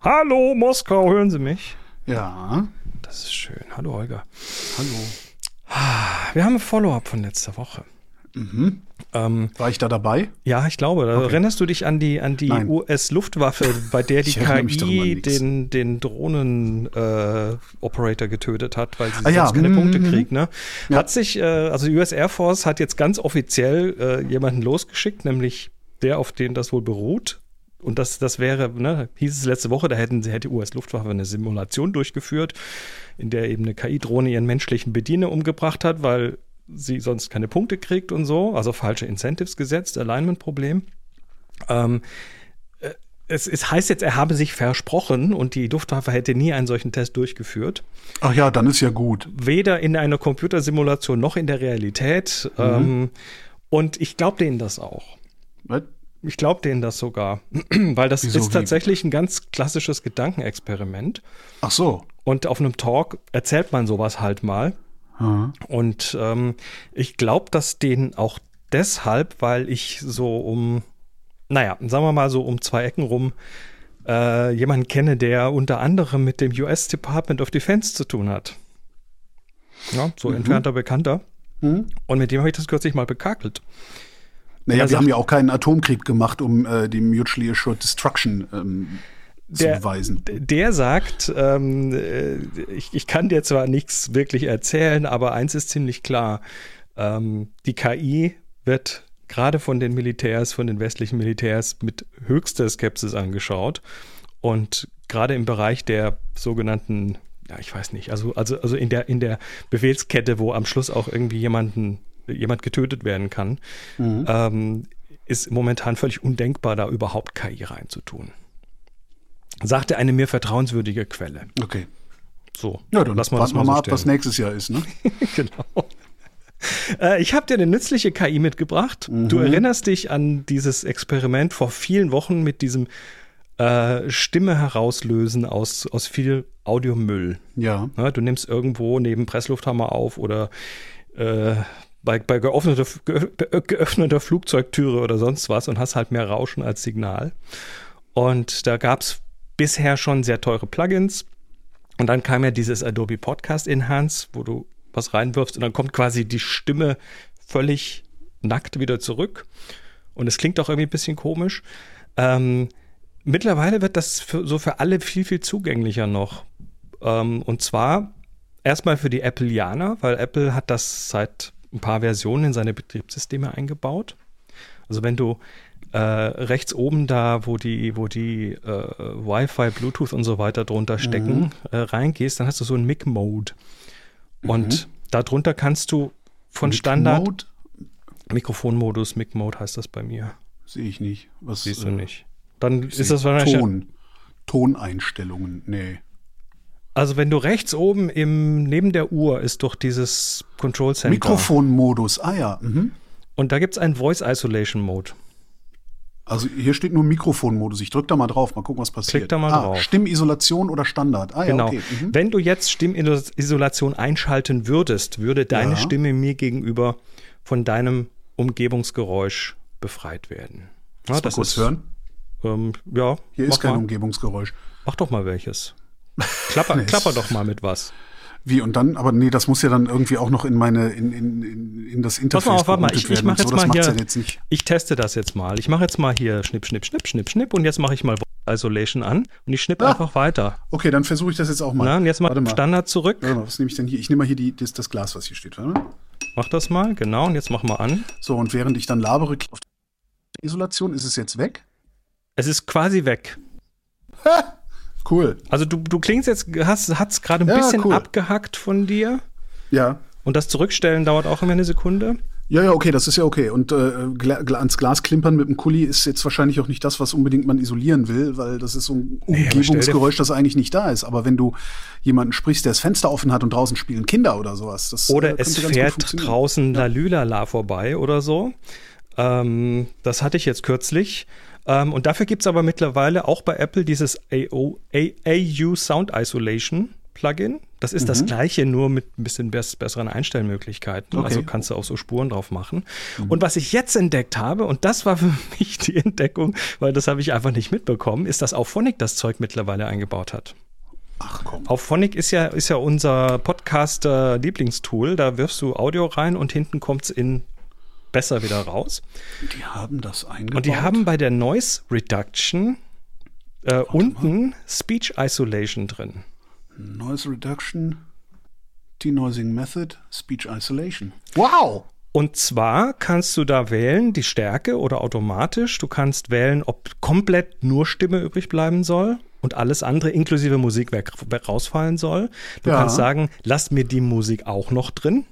Hallo, Moskau, hören Sie mich? ja. Das ist schön. Hallo, Holger. Hallo. Wir haben ein Follow-up von letzter Woche. Mhm. Ähm, War ich da dabei? ja, ich glaube. Da Okay. Erinnerst du dich an die, an die. US-Luftwaffe, bei der die KI den, den Drohnen-Operator getötet hat, weil sie Ah, ja. sonst keine Mhm, Punkte mhm. kriegt? Ne? Ja. Hat sich, äh, also die US Air Force hat jetzt ganz offiziell äh, jemanden losgeschickt, nämlich der, auf den das wohl beruht. Und das, das wäre, ne, hieß es letzte Woche, da hätten, hätte die US-Luftwaffe eine Simulation durchgeführt, in der eben eine KI-Drohne ihren menschlichen Bediener umgebracht hat, weil sie sonst keine Punkte kriegt und so, also falsche Incentives gesetzt, Alignment-Problem. Ähm, äh, es, es heißt jetzt, er habe sich versprochen und die Luftwaffe hätte nie einen solchen Test durchgeführt. Ach ja, dann ist ja gut. Weder in einer Computersimulation noch in der Realität. Mhm. Ähm, und ich glaube denen das auch. Was? Ich glaube denen das sogar, weil das Wieso, ist tatsächlich ein ganz klassisches Gedankenexperiment. Ach so. Und auf einem Talk erzählt man sowas halt mal. Ja. Und ähm, ich glaube das denen auch deshalb, weil ich so um, naja, sagen wir mal so um zwei Ecken rum äh, jemanden kenne, der unter anderem mit dem US Department of Defense zu tun hat. Ja, so entfernter Bekannter. Hm? Und mit dem habe ich das kürzlich mal bekakelt. Naja, er wir sagt- haben ja auch keinen Atomkrieg gemacht, um äh, die Mutually Assured Destruction ähm, Der- beweisen. Der sagt, ähm, äh, ich, ich kann dir zwar nichts wirklich erzählen, aber eins ist ziemlich klar. Ähm, die KI wird gerade von den Militärs, von den westlichen Militärs mit höchster Skepsis angeschaut. Und gerade im Bereich der sogenannten, ja, ich weiß nicht, also, also, also in der, in der Befehlskette, wo am Schluss auch irgendwie jemanden, jemand getötet werden kann, Mhm. ähm, ist momentan völlig undenkbar, da überhaupt KI reinzutun. Sagte eine mir vertrauenswürdige Quelle. Okay. So, Ja, dann lass mal das mal mal so ab, was nächstes Jahr ist, ne? genau. Äh, ich habe dir eine nützliche KI mitgebracht. Du erinnerst dich an dieses Experiment vor vielen Wochen mit diesem äh, Stimme herauslösen aus, aus viel Audiomüll. Ja. Ne, du nimmst irgendwo neben Presslufthammer auf oder äh, bei, bei geöffneter, ge- geöffneter Flugzeugtüre oder sonst was und hast halt mehr Rauschen als Signal. Und da gab es bisher schon sehr teure Plugins. Und dann kam ja dieses Adobe Podcast Enhance, wo du was reinwirfst und dann kommt quasi die Stimme völlig nackt wieder zurück. Und es klingt auch irgendwie ein bisschen komisch. Ähm, mittlerweile wird das für, so für alle viel, viel zugänglicher noch. Ähm, und zwar erstmal für die Appleianer, weil Apple hat das seit ein paar Versionen in seine Betriebssysteme eingebaut. Also wenn du äh, rechts oben da, wo die, wo die äh, Wi-Fi, Bluetooth und so weiter drunter stecken, mhm. äh, reingehst, dann hast du so einen Mic-Mode. Und mhm. darunter kannst du von Mic Standard? Mikrofonmodus, Mic-Mode heißt das bei mir. Sehe ich nicht. Was siehst du äh, nicht? Dann ist das wahrscheinlich Ton. Toneinstellungen, nee. Also wenn du rechts oben im, neben der Uhr ist doch dieses Control Center. Mikrofonmodus, ah ja. Mhm. Und da gibt es einen Voice Isolation Mode. Also hier steht nur Mikrofonmodus. Ich drücke da mal drauf, mal gucken, was passiert. Klick da mal ah, drauf. Stimmisolation oder Standard. Ah, genau. Ja, okay. Mhm. Wenn du jetzt Stimmisolation einschalten würdest, würde deine ja. Stimme mir gegenüber von deinem Umgebungsgeräusch befreit werden. Ja, das kurz ist, hören. Ähm, ja. Hier ist kein mal. Umgebungsgeräusch. Mach doch mal welches. Klapper, nee, klapper doch mal mit was. Wie und dann, aber nee, das muss ja dann irgendwie auch noch in meine, in, in, in, in das Interface Pass mal auf, warte mal, ich, ich mache jetzt so, mal hier, ja jetzt ich teste das jetzt mal. Ich mache jetzt mal hier Schnipp, Schnipp, Schnipp, Schnipp, Schnipp und jetzt mache ich mal Isolation an und ich schnippe ah, einfach weiter. Okay, dann versuche ich das jetzt auch mal. Na, und jetzt mal, mal Standard zurück. Warte mal, was nehme ich denn hier? Ich nehme mal hier die, das, das Glas, was hier steht. Warte mal. Mach das mal, genau, und jetzt mach mal an. So, und während ich dann labere auf die Isolation, ist es jetzt weg? Es ist quasi weg. Ha! Cool. Also du, du klingst jetzt, hast es gerade ein ja, bisschen cool. abgehackt von dir. Ja. Und das Zurückstellen dauert auch immer eine Sekunde. Ja, ja, okay, das ist ja okay. Und äh, ans Glas klimpern mit dem Kuli ist jetzt wahrscheinlich auch nicht das, was unbedingt man isolieren will, weil das ist so ein Umgebungsgeräusch, das eigentlich nicht da ist. Aber wenn du jemanden sprichst, der das Fenster offen hat und draußen spielen Kinder oder sowas, das Oder äh, es fährt draußen ja. Lalülala vorbei oder so. Ähm, das hatte ich jetzt kürzlich. Ähm, und dafür gibt es aber mittlerweile auch bei Apple dieses AO, AU Sound Isolation Plugin. Das ist mhm. das gleiche, nur mit ein bisschen besseren Einstellmöglichkeiten. Okay. Also kannst du auch so Spuren drauf machen. Mhm. Und was ich jetzt entdeckt habe, und das war für mich die Entdeckung, weil das habe ich einfach nicht mitbekommen, ist, dass auch Phonic das Zeug mittlerweile eingebaut hat. Ach komm. Auf Phonic ist ja, ist ja unser Podcaster-Lieblingstool. Da wirfst du Audio rein und hinten kommt es in besser wieder raus. Die haben das eingebaut. Und die haben bei der Noise Reduction äh, unten mal. Speech Isolation drin. Noise Reduction, Denoising Method, Speech Isolation. Wow! Und zwar kannst du da wählen, die Stärke oder automatisch. Du kannst wählen, ob komplett nur Stimme übrig bleiben soll und alles andere inklusive Musik weg, rausfallen soll. Du ja. kannst sagen, lass mir die Musik auch noch drin.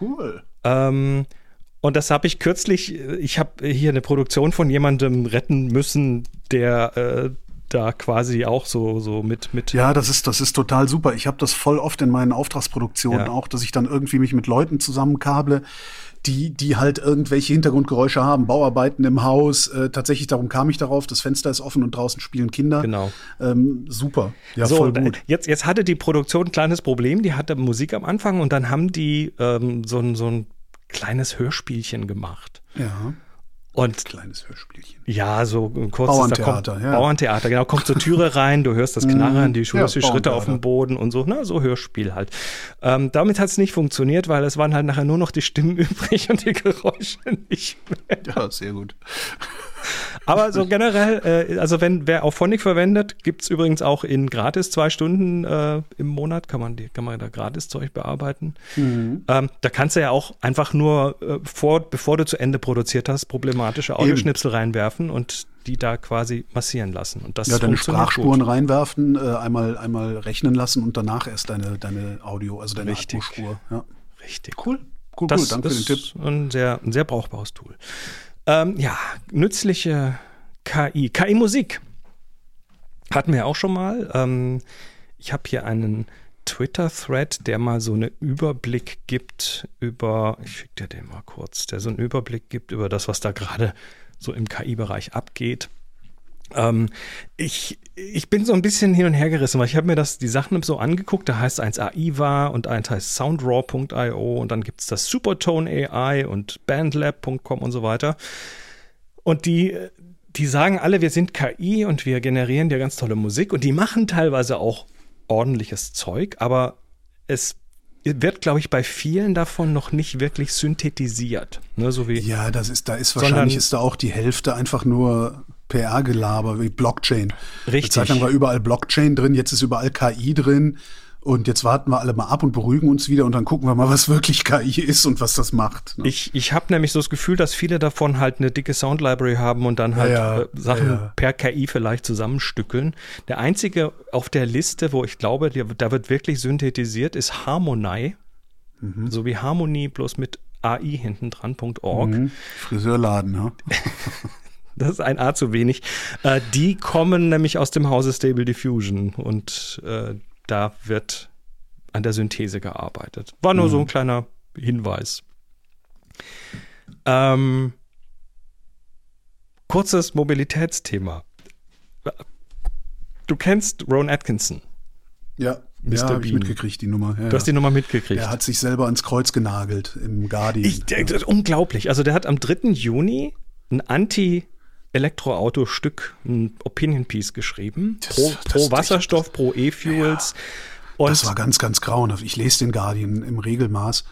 Cool. Ähm, und das habe ich kürzlich, ich habe hier eine Produktion von jemandem retten müssen, der äh, da quasi auch so, so mit, mit. Ja, das ist, das ist total super. Ich habe das voll oft in meinen Auftragsproduktionen ja. auch, dass ich dann irgendwie mich mit Leuten zusammenkable, die, die halt irgendwelche Hintergrundgeräusche haben, Bauarbeiten im Haus. Äh, tatsächlich, darum kam ich darauf. Das Fenster ist offen und draußen spielen Kinder. Genau. Ähm, super. Ja, so, voll gut. Jetzt, jetzt hatte die Produktion ein kleines Problem. Die hatte Musik am Anfang und dann haben die ähm, so, ein so ein kleines Hörspielchen gemacht. Ja. Und kleines Hörspielchen. Ja, so ein kurzes Bauerntheater, kommt, ja. Bauerntheater, genau, kommt zur Türe rein, du hörst das Knarren, die ja, Schritte auf dem Boden und so, na, so Hörspiel halt. Ähm, damit hat es nicht funktioniert, weil es waren halt nachher nur noch die Stimmen übrig und die Geräusche nicht mehr. Ja, sehr gut. Aber so generell, äh, also wenn wer auch Phonic verwendet, gibt es übrigens auch in gratis zwei Stunden äh, im Monat, kann man, die, kann man da gratis Zeug bearbeiten. Mhm. Ähm, da kannst du ja auch einfach nur, äh, vor, bevor du zu Ende produziert hast, problematische Audioschnipsel Eben. reinwerfen und die da quasi massieren lassen. Und das ja, deine Sprachspuren gut. reinwerfen, äh, einmal, einmal rechnen lassen und danach erst deine, deine Audio, also deine Richtig. Atmospur. Ja. Richtig. Cool. Cool, das, cool. Danke für den Tipp. Ein sehr, ein sehr brauchbares Tool. Ähm, ja, nützliche KI. KI-Musik hatten wir auch schon mal. Ähm, ich habe hier einen Twitter-Thread, der mal so einen Überblick gibt über, ich schicke dir den mal kurz, der so einen Überblick gibt über das, was da gerade so im KI-Bereich abgeht. Ähm, ich, ich bin so ein bisschen hin und her gerissen, weil ich habe mir das, die Sachen so angeguckt, da heißt eins AIVA und eins heißt soundraw.io und dann gibt es das Supertone AI und bandlab.com und so weiter. Und die, die sagen alle, wir sind KI und wir generieren ja ganz tolle Musik und die machen teilweise auch ordentliches Zeug, aber es wird, glaube ich, bei vielen davon noch nicht wirklich synthetisiert. Ne, so wie, ja, das ist, da ist wahrscheinlich ist da auch die Hälfte einfach nur PR-Gelaber wie Blockchain. Richtig. Eine Zeit lang war überall Blockchain drin, jetzt ist überall KI drin. Und jetzt warten wir alle mal ab und beruhigen uns wieder und dann gucken wir mal, was wirklich KI ist und was das macht. Ne? Ich, ich habe nämlich so das Gefühl, dass viele davon halt eine dicke Sound Library haben und dann halt ja, ja, äh, Sachen ja, per KI vielleicht zusammenstückeln. Der einzige auf der Liste, wo ich glaube, da wird wirklich synthetisiert, ist Harmony. Mhm. So wie Harmonie bloß mit AI hinten dran.org. Mhm. Friseurladen, ja. das ist ein A zu wenig. Äh, die kommen nämlich aus dem Hause Stable Diffusion und äh, da wird an der Synthese gearbeitet. War nur mhm. so ein kleiner Hinweis. Ähm, kurzes Mobilitätsthema. Du kennst Ron Atkinson. Ja, Mr. Ja, habe ich mitgekriegt, die Nummer. Ja, du hast die Nummer mitgekriegt. Er hat sich selber ans Kreuz genagelt im Guardian. Ich, der, ja. Unglaublich. Also der hat am 3. Juni ein Anti- Elektroauto-Stück, ein Opinion Piece geschrieben. Das, pro, das, pro Wasserstoff, pro E-Fuels. Ja, das war ganz, ganz grauenhaft. Ich lese den Guardian im Regelmaß.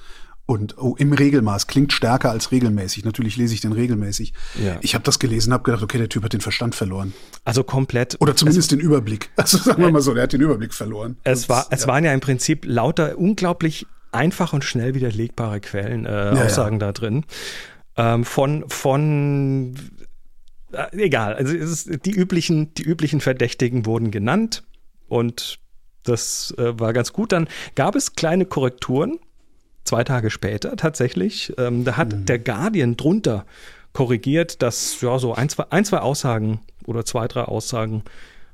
Und oh, im Regelmaß klingt stärker als regelmäßig. Natürlich lese ich den regelmäßig. Ja. Ich habe das gelesen, habe gedacht, okay, der Typ hat den Verstand verloren. Also komplett. Oder zumindest es, den Überblick. Also sagen wir mal so, der hat den Überblick verloren. Es, war, es ja. waren ja im Prinzip lauter unglaublich einfach und schnell widerlegbare Quellen, äh, ja, Aussagen da drin. Ähm, von, von egal, also ist, die, üblichen, die üblichen Verdächtigen wurden genannt und das äh, war ganz gut. Dann gab es kleine Korrekturen, zwei Tage später tatsächlich. Ähm, da hat mhm. der Guardian drunter korrigiert, dass ja so ein zwei, ein, zwei Aussagen oder zwei, drei Aussagen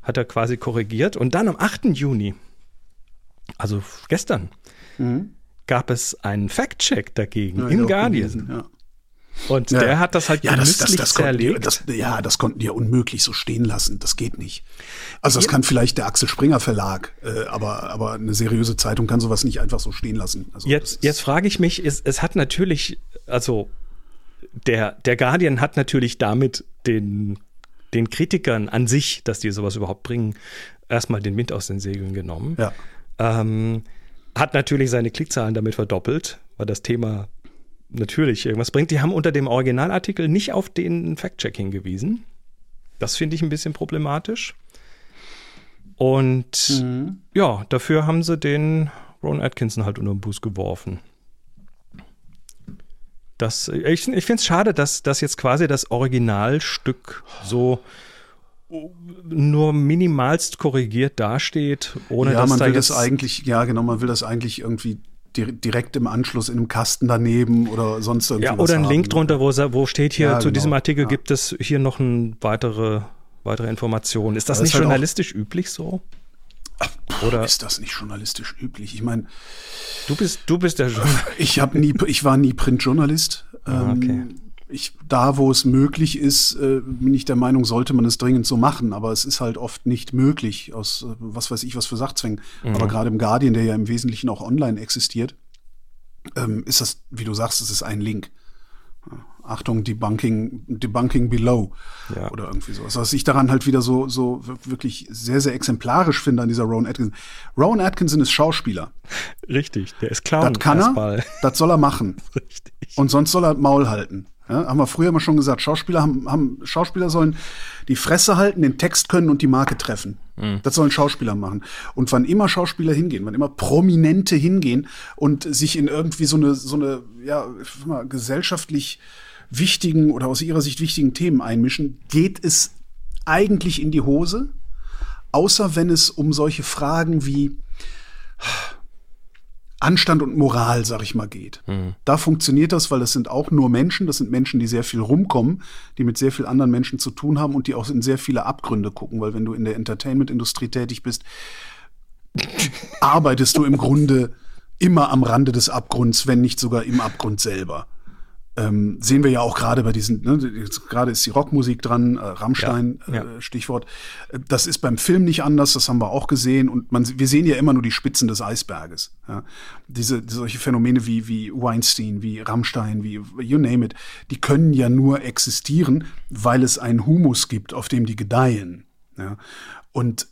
hat er quasi korrigiert. Und dann am 8. Juni, also gestern, mhm. gab es einen Fact-Check dagegen ja, im Guardian. Gelesen, ja. Und ja. der hat das halt ja, das, das, das zerlegt. Das, ja, das konnten die ja unmöglich so stehen lassen. Das geht nicht. Also das ja. kann vielleicht der Axel Springer Verlag, äh, aber, aber eine seriöse Zeitung kann sowas nicht einfach so stehen lassen. Also jetzt jetzt frage ich mich, es, es hat natürlich, also der, der Guardian hat natürlich damit den, den Kritikern an sich, dass die sowas überhaupt bringen, erstmal den Wind aus den Segeln genommen. Ja. Ähm, hat natürlich seine Klickzahlen damit verdoppelt, weil das Thema natürlich irgendwas bringt. Die haben unter dem Originalartikel nicht auf den Fact-Check hingewiesen. Das finde ich ein bisschen problematisch. Und mhm. ja, dafür haben sie den Ron Atkinson halt unter den Bus geworfen. Das, ich ich finde es schade, dass, dass jetzt quasi das Originalstück so nur minimalst korrigiert dasteht, ohne ja, dass man da will das eigentlich, ja genau, man will das eigentlich irgendwie direkt im Anschluss in einem Kasten daneben oder sonst irgendwas. Ja, oder ein Link drunter, wo, wo steht hier, ja, zu genau, diesem Artikel ja. gibt es hier noch ein weitere, weitere Informationen. Ist das, das nicht ist halt journalistisch üblich so? Ach, oder ist das nicht journalistisch üblich? Ich meine, du bist du bist der Journalist. Ich nie ich war nie Printjournalist. Ah, okay. Ähm, ich, da, wo es möglich ist, äh, bin ich der Meinung, sollte man es dringend so machen. Aber es ist halt oft nicht möglich, aus äh, was weiß ich, was für Sachzwängen. Mhm. Aber gerade im Guardian, der ja im Wesentlichen auch online existiert, ähm, ist das, wie du sagst, es ist ein Link. Achtung, Debunking, Debunking Below ja. oder irgendwie sowas. Was ich daran halt wieder so, so wirklich sehr, sehr exemplarisch finde an dieser Rowan Atkinson. Rowan Atkinson ist Schauspieler. Richtig, der ist Clown. Das kann er, das soll er machen. Richtig. Und sonst soll er Maul halten. Ja, haben wir früher immer schon gesagt, Schauspieler haben, haben Schauspieler sollen die Fresse halten, den Text können und die Marke treffen. Mhm. Das sollen Schauspieler machen. Und wann immer Schauspieler hingehen, wann immer Prominente hingehen und sich in irgendwie so eine so eine ja mal, gesellschaftlich wichtigen oder aus ihrer Sicht wichtigen Themen einmischen, geht es eigentlich in die Hose, außer wenn es um solche Fragen wie Anstand und Moral, sag ich mal, geht. Mhm. Da funktioniert das, weil das sind auch nur Menschen, das sind Menschen, die sehr viel rumkommen, die mit sehr vielen anderen Menschen zu tun haben und die auch in sehr viele Abgründe gucken, weil wenn du in der Entertainment-Industrie tätig bist, arbeitest du im Grunde immer am Rande des Abgrunds, wenn nicht sogar im Abgrund selber ähm, sehen wir ja auch gerade bei diesen, ne, gerade ist die Rockmusik dran, äh, Rammstein, ja, ja. Äh, Stichwort. Das ist beim Film nicht anders, das haben wir auch gesehen und man, wir sehen ja immer nur die Spitzen des Eisberges. Ja. Diese, solche Phänomene wie, wie Weinstein, wie Rammstein, wie you name it, die können ja nur existieren, weil es einen Humus gibt, auf dem die gedeihen. Ja. Und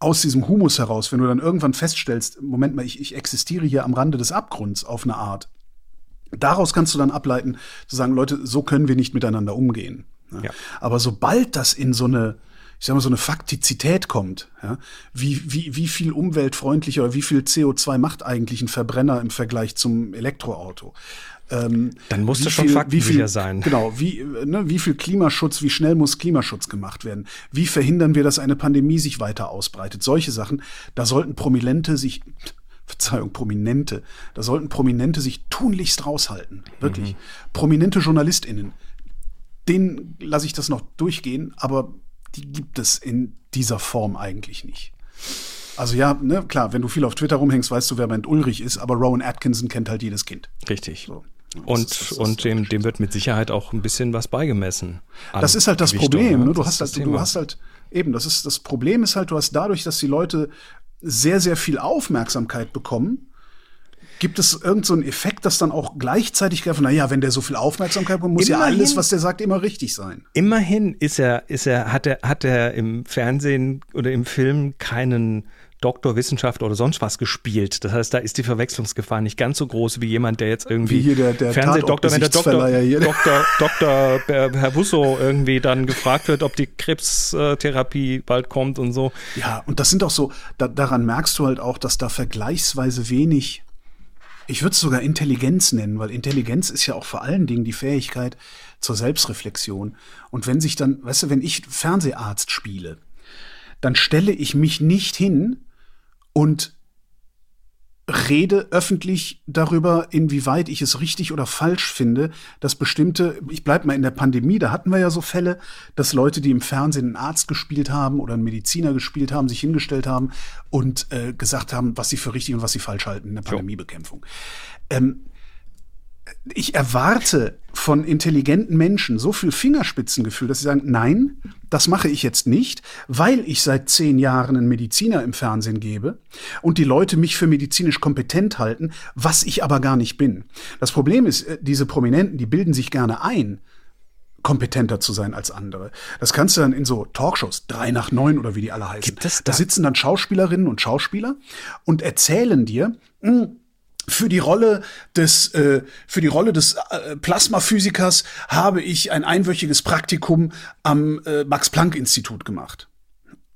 aus diesem Humus heraus, wenn du dann irgendwann feststellst, Moment mal, ich, ich existiere hier am Rande des Abgrunds auf eine Art, daraus kannst du dann ableiten, zu sagen, Leute, so können wir nicht miteinander umgehen. Ja. Aber sobald das in so eine, ich sag mal, so eine Faktizität kommt, ja, wie, wie, wie viel umweltfreundlicher oder wie viel CO2 macht eigentlich ein Verbrenner im Vergleich zum Elektroauto? Ähm, Dann muss das schon faktensicher sein. Genau, wie, ne, wie viel Klimaschutz, wie schnell muss Klimaschutz gemacht werden? Wie verhindern wir, dass eine Pandemie sich weiter ausbreitet? Solche Sachen, da sollten Prominente sich, Verzeihung, Prominente, da sollten Prominente sich tunlichst raushalten. Wirklich. Mhm. Prominente JournalistInnen, denen lasse ich das noch durchgehen, aber die gibt es in dieser Form eigentlich nicht. Also ja, ne, klar, wenn du viel auf Twitter rumhängst, weißt du, wer Bernd Ulrich ist, aber Rowan Atkinson kennt halt jedes Kind. Richtig. So. Und, das ist, das und dem, dem wird mit Sicherheit auch ein bisschen was beigemessen. Das ist halt das Gewichtung, Problem. Ne? Du, hast halt, du hast halt, eben, das ist das Problem ist halt, du hast dadurch, dass die Leute sehr, sehr viel Aufmerksamkeit bekommen, gibt es irgendeinen so Effekt, dass dann auch gleichzeitig greift, naja, wenn der so viel Aufmerksamkeit bekommt, muss immerhin, ja alles, was der sagt, immer richtig sein. Immerhin ist er, ist er, hat er, hat er im Fernsehen oder im Film keinen Doktor Wissenschaft oder sonst was gespielt. Das heißt, da ist die Verwechslungsgefahr nicht ganz so groß wie jemand, der jetzt irgendwie wie hier der, der Fernsehdoktor, wenn der Doktor, Doktor, Doktor Herr Busso irgendwie dann gefragt wird, ob die Krebstherapie bald kommt und so. Ja, und das sind auch so, da, daran merkst du halt auch, dass da vergleichsweise wenig, ich würde es sogar Intelligenz nennen, weil Intelligenz ist ja auch vor allen Dingen die Fähigkeit zur Selbstreflexion. Und wenn sich dann, weißt du, wenn ich Fernseharzt spiele, dann stelle ich mich nicht hin und rede öffentlich darüber, inwieweit ich es richtig oder falsch finde, dass bestimmte, ich bleib mal in der Pandemie, da hatten wir ja so Fälle, dass Leute, die im Fernsehen einen Arzt gespielt haben oder einen Mediziner gespielt haben, sich hingestellt haben und äh, gesagt haben, was sie für richtig und was sie falsch halten in der Pandemiebekämpfung. Ähm, ich erwarte von intelligenten Menschen so viel Fingerspitzengefühl, dass sie sagen, nein, das mache ich jetzt nicht, weil ich seit zehn Jahren einen Mediziner im Fernsehen gebe und die Leute mich für medizinisch kompetent halten, was ich aber gar nicht bin. Das Problem ist, äh, diese Prominenten, die bilden sich gerne ein, kompetenter zu sein als andere. Das kannst du dann in so Talkshows, drei nach neun oder wie die alle heißen. Gibt es da? da sitzen dann Schauspielerinnen und Schauspieler und erzählen dir, mh, hm, für die Rolle des äh, für die Rolle des äh, Plasmaphysikers habe ich ein einwöchiges Praktikum am äh, Max Planck Institut gemacht.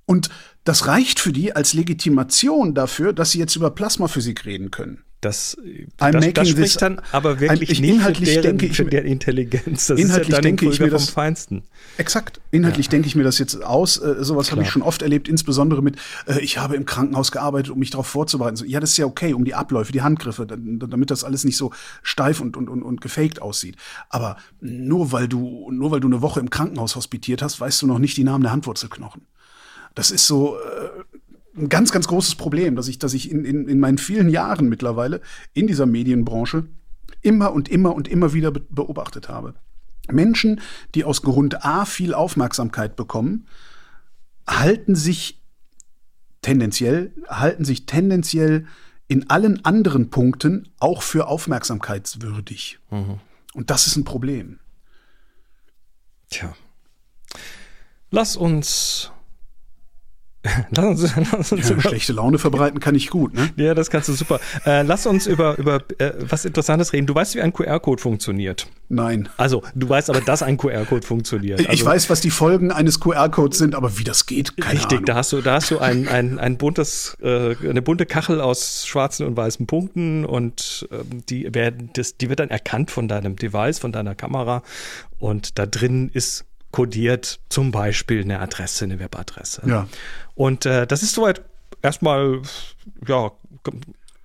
Und das reicht für die als Legitimation dafür, dass sie jetzt über Plasmaphysik reden können. Das, das, das spricht dann aber wirklich ich, nicht inhaltlich für, deren, denke ich, für der Intelligenz. Das inhaltlich ist ja denke ich mir das, vom Feinsten. Exakt. Inhaltlich ja. denke ich mir das jetzt aus. Äh, sowas habe ich schon oft erlebt, insbesondere mit, äh, ich habe im Krankenhaus gearbeitet, um mich darauf vorzubereiten. So, ja, das ist ja okay, um die Abläufe, die Handgriffe, damit das alles nicht so steif und, und, und, und gefaked aussieht. Aber nur weil du, nur weil du eine Woche im Krankenhaus hospitiert hast, weißt du noch nicht die Namen der Handwurzelknochen. Das ist so, äh, ein ganz, ganz großes Problem, dass ich, dass ich in, in, in meinen vielen Jahren mittlerweile in dieser Medienbranche immer und immer und immer wieder be beobachtet habe. Menschen, die aus Grund A viel Aufmerksamkeit bekommen, halten sich tendenziell, halten sich tendenziell in allen anderen Punkten auch für aufmerksamkeitswürdig. Mhm. Und das ist ein Problem. Tja. Lass uns Lass uns, lass uns ja, über, schlechte Laune verbreiten kann ich gut, ne? Ja, das kannst du super. Äh, lass uns über, über äh, was Interessantes reden. Du weißt, wie ein QR-Code funktioniert. Nein. Also, du weißt aber, dass ein QR-Code funktioniert. Also, ich weiß, was die Folgen eines QR-Codes sind, aber wie das geht, keine Richtig, Ahnung. da hast du, da hast du ein, ein, ein buntes, äh, eine bunte Kachel aus schwarzen und weißen Punkten und ähm, die, werden, das, die wird dann erkannt von deinem Device, von deiner Kamera und da drin ist kodiert zum Beispiel eine Adresse, eine Webadresse. Ja. Und äh, das ist soweit erstmal, ja,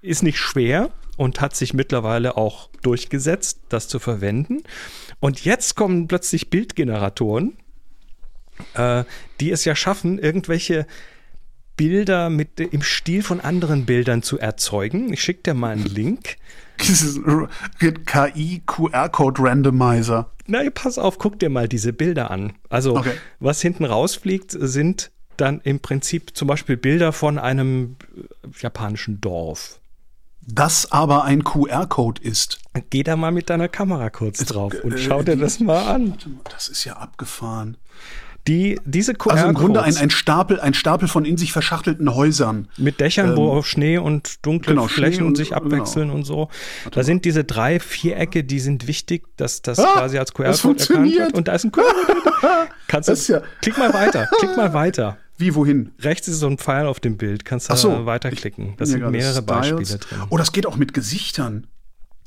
ist nicht schwer und hat sich mittlerweile auch durchgesetzt, das zu verwenden. Und jetzt kommen plötzlich Bildgeneratoren, äh, die es ja schaffen, irgendwelche Bilder mit im Stil von anderen Bildern zu erzeugen. Ich schicke dir mal einen Link. KI QR-Code Randomizer. Na, pass auf, guck dir mal diese Bilder an. Also, okay. was hinten rausfliegt, sind dann im Prinzip zum Beispiel Bilder von einem äh, japanischen Dorf. Das aber ein QR-Code ist. Geh da mal mit deiner Kamera kurz drauf und schau dir das mal an. Das ist ja abgefahren. Die, diese QR Also im Grunde ein, ein, Stapel, ein Stapel von in sich verschachtelten Häusern. Mit Dächern, ähm, wo auf Schnee und dunkle genau, Flächen und, sich genau. abwechseln genau. und so. Da sind diese drei Vierecke, die sind wichtig, dass das ah, quasi als QR-Code erkannt wird. Und da ist ein QR-Code. Kannst du, ja klick mal weiter, klick mal weiter. Wie, wohin? Rechts ist so ein Pfeil auf dem Bild. Kannst du so, weiterklicken. Das sind mehrere Styles. Beispiele drin. Oh, das geht auch mit Gesichtern.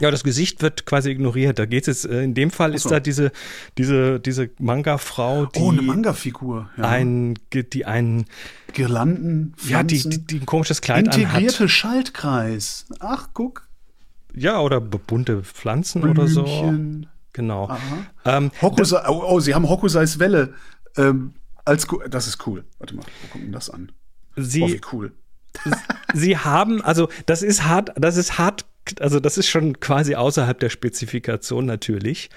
Ja, das Gesicht wird quasi ignoriert. Da geht es, äh, in dem Fall ist da diese, diese, diese Manga-Frau, die. Oh, eine Manga-Figur. Ja. Ein, die einen. Girlanden, Pflanzen, Ja, die, die, die ein komisches Kleid Integrierte anhat. Schaltkreis. Ach, guck. Ja, oder bunte Pflanzen Blümchen. oder so. Genau. Ähm, Hokusai, oh, oh, sie haben Hokusais Welle. Ähm, als, das ist cool. Warte mal, wo kommt denn das an? Sie, oh, wie cool. sie haben, also das ist hart, das ist hart, also das ist schon quasi außerhalb der Spezifikation natürlich.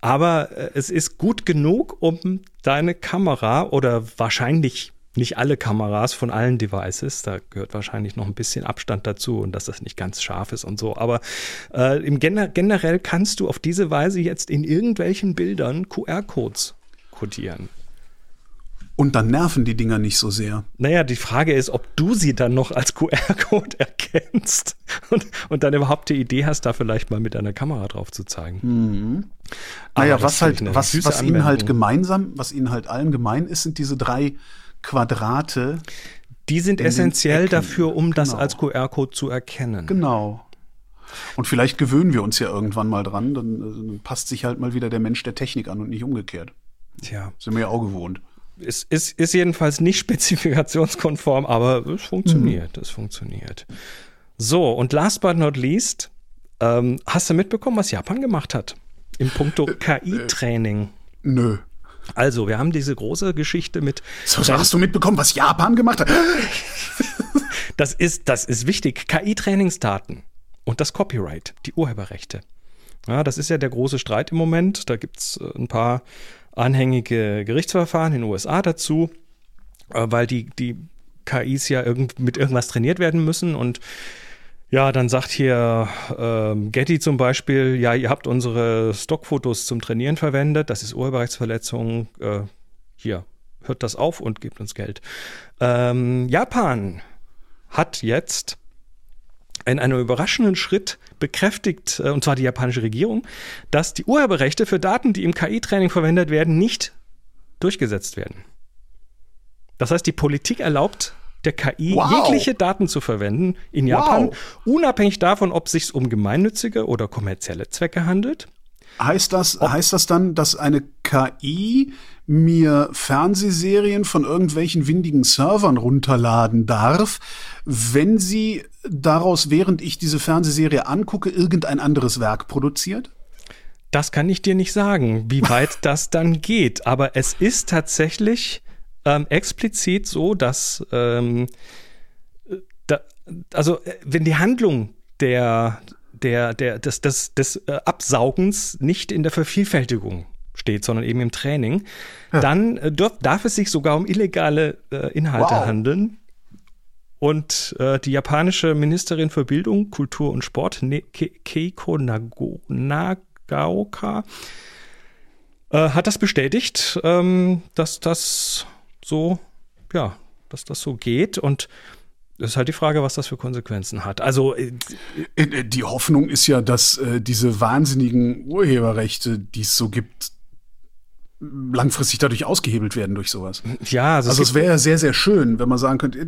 Aber äh, es ist gut genug, um deine Kamera oder wahrscheinlich nicht alle Kameras von allen Devices, da gehört wahrscheinlich noch ein bisschen Abstand dazu und dass das nicht ganz scharf ist und so. Aber äh, im Gener generell kannst du auf diese Weise jetzt in irgendwelchen Bildern QR-Codes kodieren. Und dann nerven die Dinger nicht so sehr. Naja, die Frage ist, ob du sie dann noch als QR-Code erkennst und, und dann überhaupt die Idee hast, da vielleicht mal mit deiner Kamera drauf zu zeigen. Mhm. Naja, was halt, was, was ihnen halt gemeinsam, was ihnen halt allen gemein ist, sind diese drei Quadrate. Die sind essentiell dafür, um genau. das als QR-Code zu erkennen. Genau. Und vielleicht gewöhnen wir uns ja irgendwann mal dran, dann, dann passt sich halt mal wieder der Mensch der Technik an und nicht umgekehrt. Tja. Sind wir ja auch gewohnt. Es ist, ist jedenfalls nicht spezifikationskonform, aber es funktioniert. Mhm. Es funktioniert. So, und last but not least, ähm, hast du mitbekommen, was Japan gemacht hat? Im Punkto äh, KI-Training? Äh, nö. Also, wir haben diese große Geschichte mit. So, so hast du mitbekommen, was Japan gemacht hat? das ist, das ist wichtig. KI-Trainingsdaten und das Copyright, die Urheberrechte. Ja, das ist ja der große Streit im Moment. Da gibt es äh, ein paar anhängige Gerichtsverfahren in den USA dazu, äh, weil die, die KIs ja irgend, mit irgendwas trainiert werden müssen. Und ja, dann sagt hier ähm, Getty zum Beispiel, ja, ihr habt unsere Stockfotos zum Trainieren verwendet, das ist Urheberrechtsverletzung, äh, hier, hört das auf und gebt uns Geld. Ähm, Japan hat jetzt in einem überraschenden Schritt bekräftigt, äh, und zwar die japanische Regierung, dass die Urheberrechte für Daten, die im KI-Training verwendet werden, nicht durchgesetzt werden. Das heißt, die Politik erlaubt der KI wow. jegliche Daten zu verwenden in Japan, wow. unabhängig davon, ob es sich um gemeinnützige oder kommerzielle Zwecke handelt. Heißt das, heißt das dann, dass eine KI mir Fernsehserien von irgendwelchen windigen Servern runterladen darf, wenn sie daraus, während ich diese Fernsehserie angucke, irgendein anderes Werk produziert? Das kann ich dir nicht sagen, wie weit das dann geht. Aber es ist tatsächlich ähm, explizit so, dass ähm, da, also äh, wenn die Handlung der der, der, des, des, des äh, Absaugens nicht in der Vervielfältigung steht, sondern eben im Training, ja. dann äh, darf, darf es sich sogar um illegale äh, Inhalte wow. handeln. Und äh, die japanische Ministerin für Bildung, Kultur und Sport, ne Ke Keiko Nago Nagaoka, äh, hat das bestätigt, ähm, dass das so, ja, dass das so geht. Und das ist halt die Frage, was das für Konsequenzen hat. Also äh, äh, die Hoffnung ist ja, dass äh, diese wahnsinnigen Urheberrechte, die es so gibt, langfristig dadurch ausgehebelt werden durch sowas. Ja, also, also es wäre ja sehr, sehr schön, wenn man sagen könnte,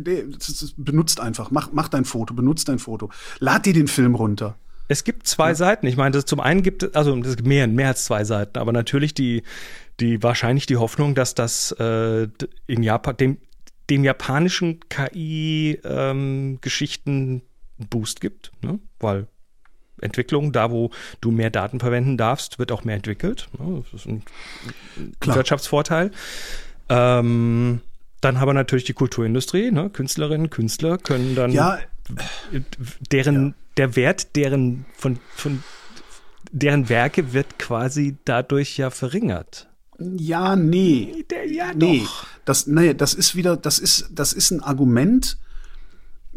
benutzt einfach, mach, mach dein Foto, benutzt dein Foto, lad dir den Film runter. Es gibt zwei ja. Seiten. Ich meine, das zum einen gibt es, also es gibt mehr, mehr als zwei Seiten, aber natürlich die, die wahrscheinlich die Hoffnung, dass das äh, in Japan, dem, dem japanischen KI-Geschichten ähm, einen Boost gibt, ne? weil Entwicklung, da wo du mehr Daten verwenden darfst, wird auch mehr entwickelt. Ne? Das ist ein Klar. Wirtschaftsvorteil. Ähm, dann haben wir natürlich die Kulturindustrie, ne? Künstlerinnen, Künstler können dann ja. deren ja. der Wert deren von, von deren Werke wird quasi dadurch ja verringert. Ja, nee. Der, ja, nee. Doch. Das, nee, das ist wieder, das ist, das ist ein Argument,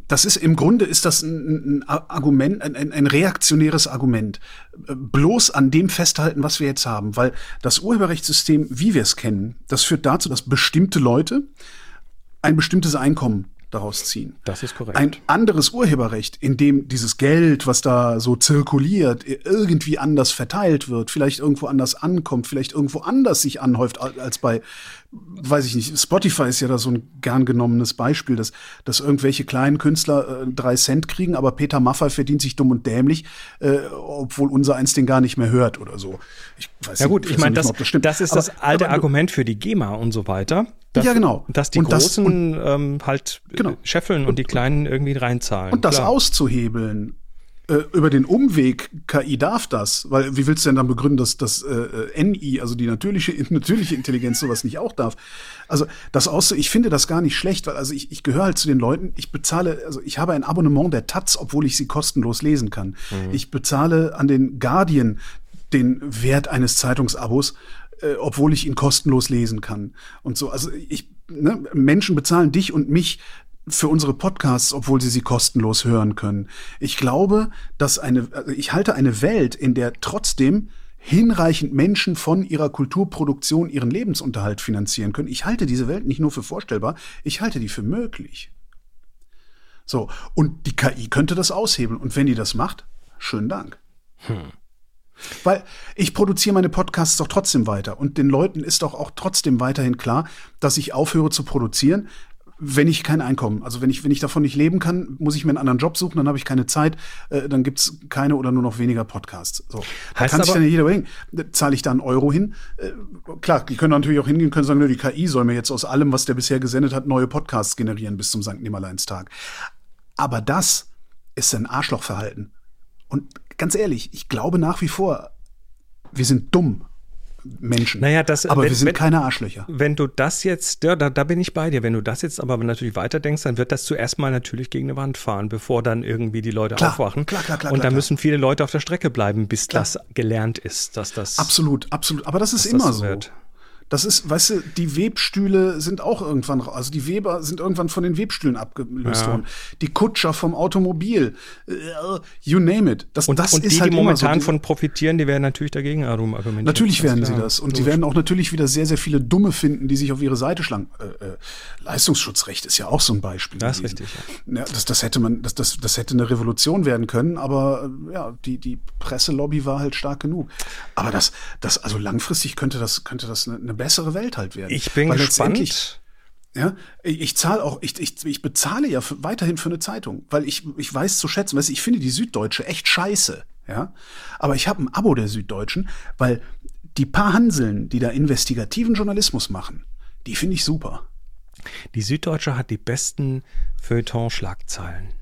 das ist im Grunde ist das ein, ein Argument, ein, ein, reaktionäres Argument. Bloß an dem festhalten, was wir jetzt haben, weil das Urheberrechtssystem, wie wir es kennen, das führt dazu, dass bestimmte Leute ein bestimmtes Einkommen daraus ziehen. Das ist korrekt. Ein anderes Urheberrecht, in dem dieses Geld, was da so zirkuliert, irgendwie anders verteilt wird, vielleicht irgendwo anders ankommt, vielleicht irgendwo anders sich anhäuft als bei, weiß ich nicht, Spotify ist ja da so ein gern genommenes Beispiel, dass, dass irgendwelche kleinen Künstler äh, drei Cent kriegen, aber Peter Maffay verdient sich dumm und dämlich, äh, obwohl unser eins den gar nicht mehr hört oder so. Ich weiß ja gut, nicht, ich meine, das, das, das, ist aber, das alte Argument für die GEMA und so weiter. Dass, ja, genau. Dass die und Großen und, ähm, halt genau. scheffeln und, und, die Kleinen irgendwie reinzahlen. Und das Klar. auszuhebeln äh, über den Umweg, KI darf das, weil wie willst du denn dann begründen, dass das äh, NI, also die natürliche, natürliche Intelligenz, sowas nicht auch darf? Also das aus, ich finde das gar nicht schlecht, weil also ich, ich gehöre halt zu den Leuten, ich bezahle, also ich habe ein Abonnement der Taz, obwohl ich sie kostenlos lesen kann. Mhm. Ich bezahle an den Guardian den Wert eines Zeitungsabos, äh, obwohl ich ihn kostenlos lesen kann. Und so, also ich, ne, Menschen bezahlen dich und mich für unsere Podcasts, obwohl sie sie kostenlos hören können. Ich glaube, dass eine, also ich halte eine Welt, in der trotzdem hinreichend Menschen von ihrer Kulturproduktion ihren Lebensunterhalt finanzieren können. Ich halte diese Welt nicht nur für vorstellbar, ich halte die für möglich. So, und die KI könnte das aushebeln. Und wenn die das macht, schönen Dank. Hm. Weil ich produziere meine Podcasts doch trotzdem weiter und den Leuten ist doch auch trotzdem weiterhin klar, dass ich aufhöre zu produzieren, wenn ich kein Einkommen, also wenn ich, wenn ich davon nicht leben kann, muss ich mir einen anderen Job suchen, dann habe ich keine Zeit, äh, dann gibt's keine oder nur noch weniger Podcasts. So. Da kann sich dann jeder überlegen, zahle ich da einen Euro hin? Äh, klar, die können natürlich auch hingehen können sagen, die KI soll mir jetzt aus allem, was der bisher gesendet hat, neue Podcasts generieren bis zum St. Nimmerleinstag. Aber das ist ein Arschlochverhalten. Und ganz ehrlich, ich glaube nach wie vor, wir sind dumm. Menschen. Naja, das, aber wenn, wir sind wenn, keine Arschlöcher. Wenn du das jetzt, ja, da, da bin ich bei dir, wenn du das jetzt aber natürlich weiterdenkst, dann wird das zuerst mal natürlich gegen eine Wand fahren, bevor dann irgendwie die Leute klar, aufwachen. Klar, klar, klar. Und da müssen viele Leute auf der Strecke bleiben, bis klar. das gelernt ist, dass das. Absolut, absolut. Aber das ist immer das so. Wird. Das ist, weißt du, die Webstühle sind auch irgendwann, also die Weber sind irgendwann von den Webstühlen abgelöst ja. worden. Die Kutscher vom Automobil, uh, you name it. Das, und, das und ist die, halt die momentan so. von profitieren, die werden natürlich dagegen argumentieren. Natürlich werden sie das. Und die werden auch natürlich wieder sehr, sehr viele Dumme finden, die sich auf ihre Seite schlagen. Äh, äh, Leistungsschutzrecht ist ja auch so ein Beispiel. Das ist richtig. Ja. ja. das, das hätte man, das, das, das hätte eine Revolution werden können, aber äh, ja, die, die Presselobby war halt stark genug. Aber das, das, also langfristig könnte das, könnte das eine, eine bessere Welt halt werden. Ich bin Weil gespannt. Ja, ich zahle auch, ich, ich, ich bezahle ja für, weiterhin für eine Zeitung, weil ich, ich weiß zu schätzen, weißt, ich finde die Süddeutsche echt scheiße, ja. Aber ich habe ein Abo der Süddeutschen, weil die paar Hanseln, die da investigativen Journalismus machen, die finde ich super. Die Süddeutsche hat die besten Feuilleton-Schlagzeilen.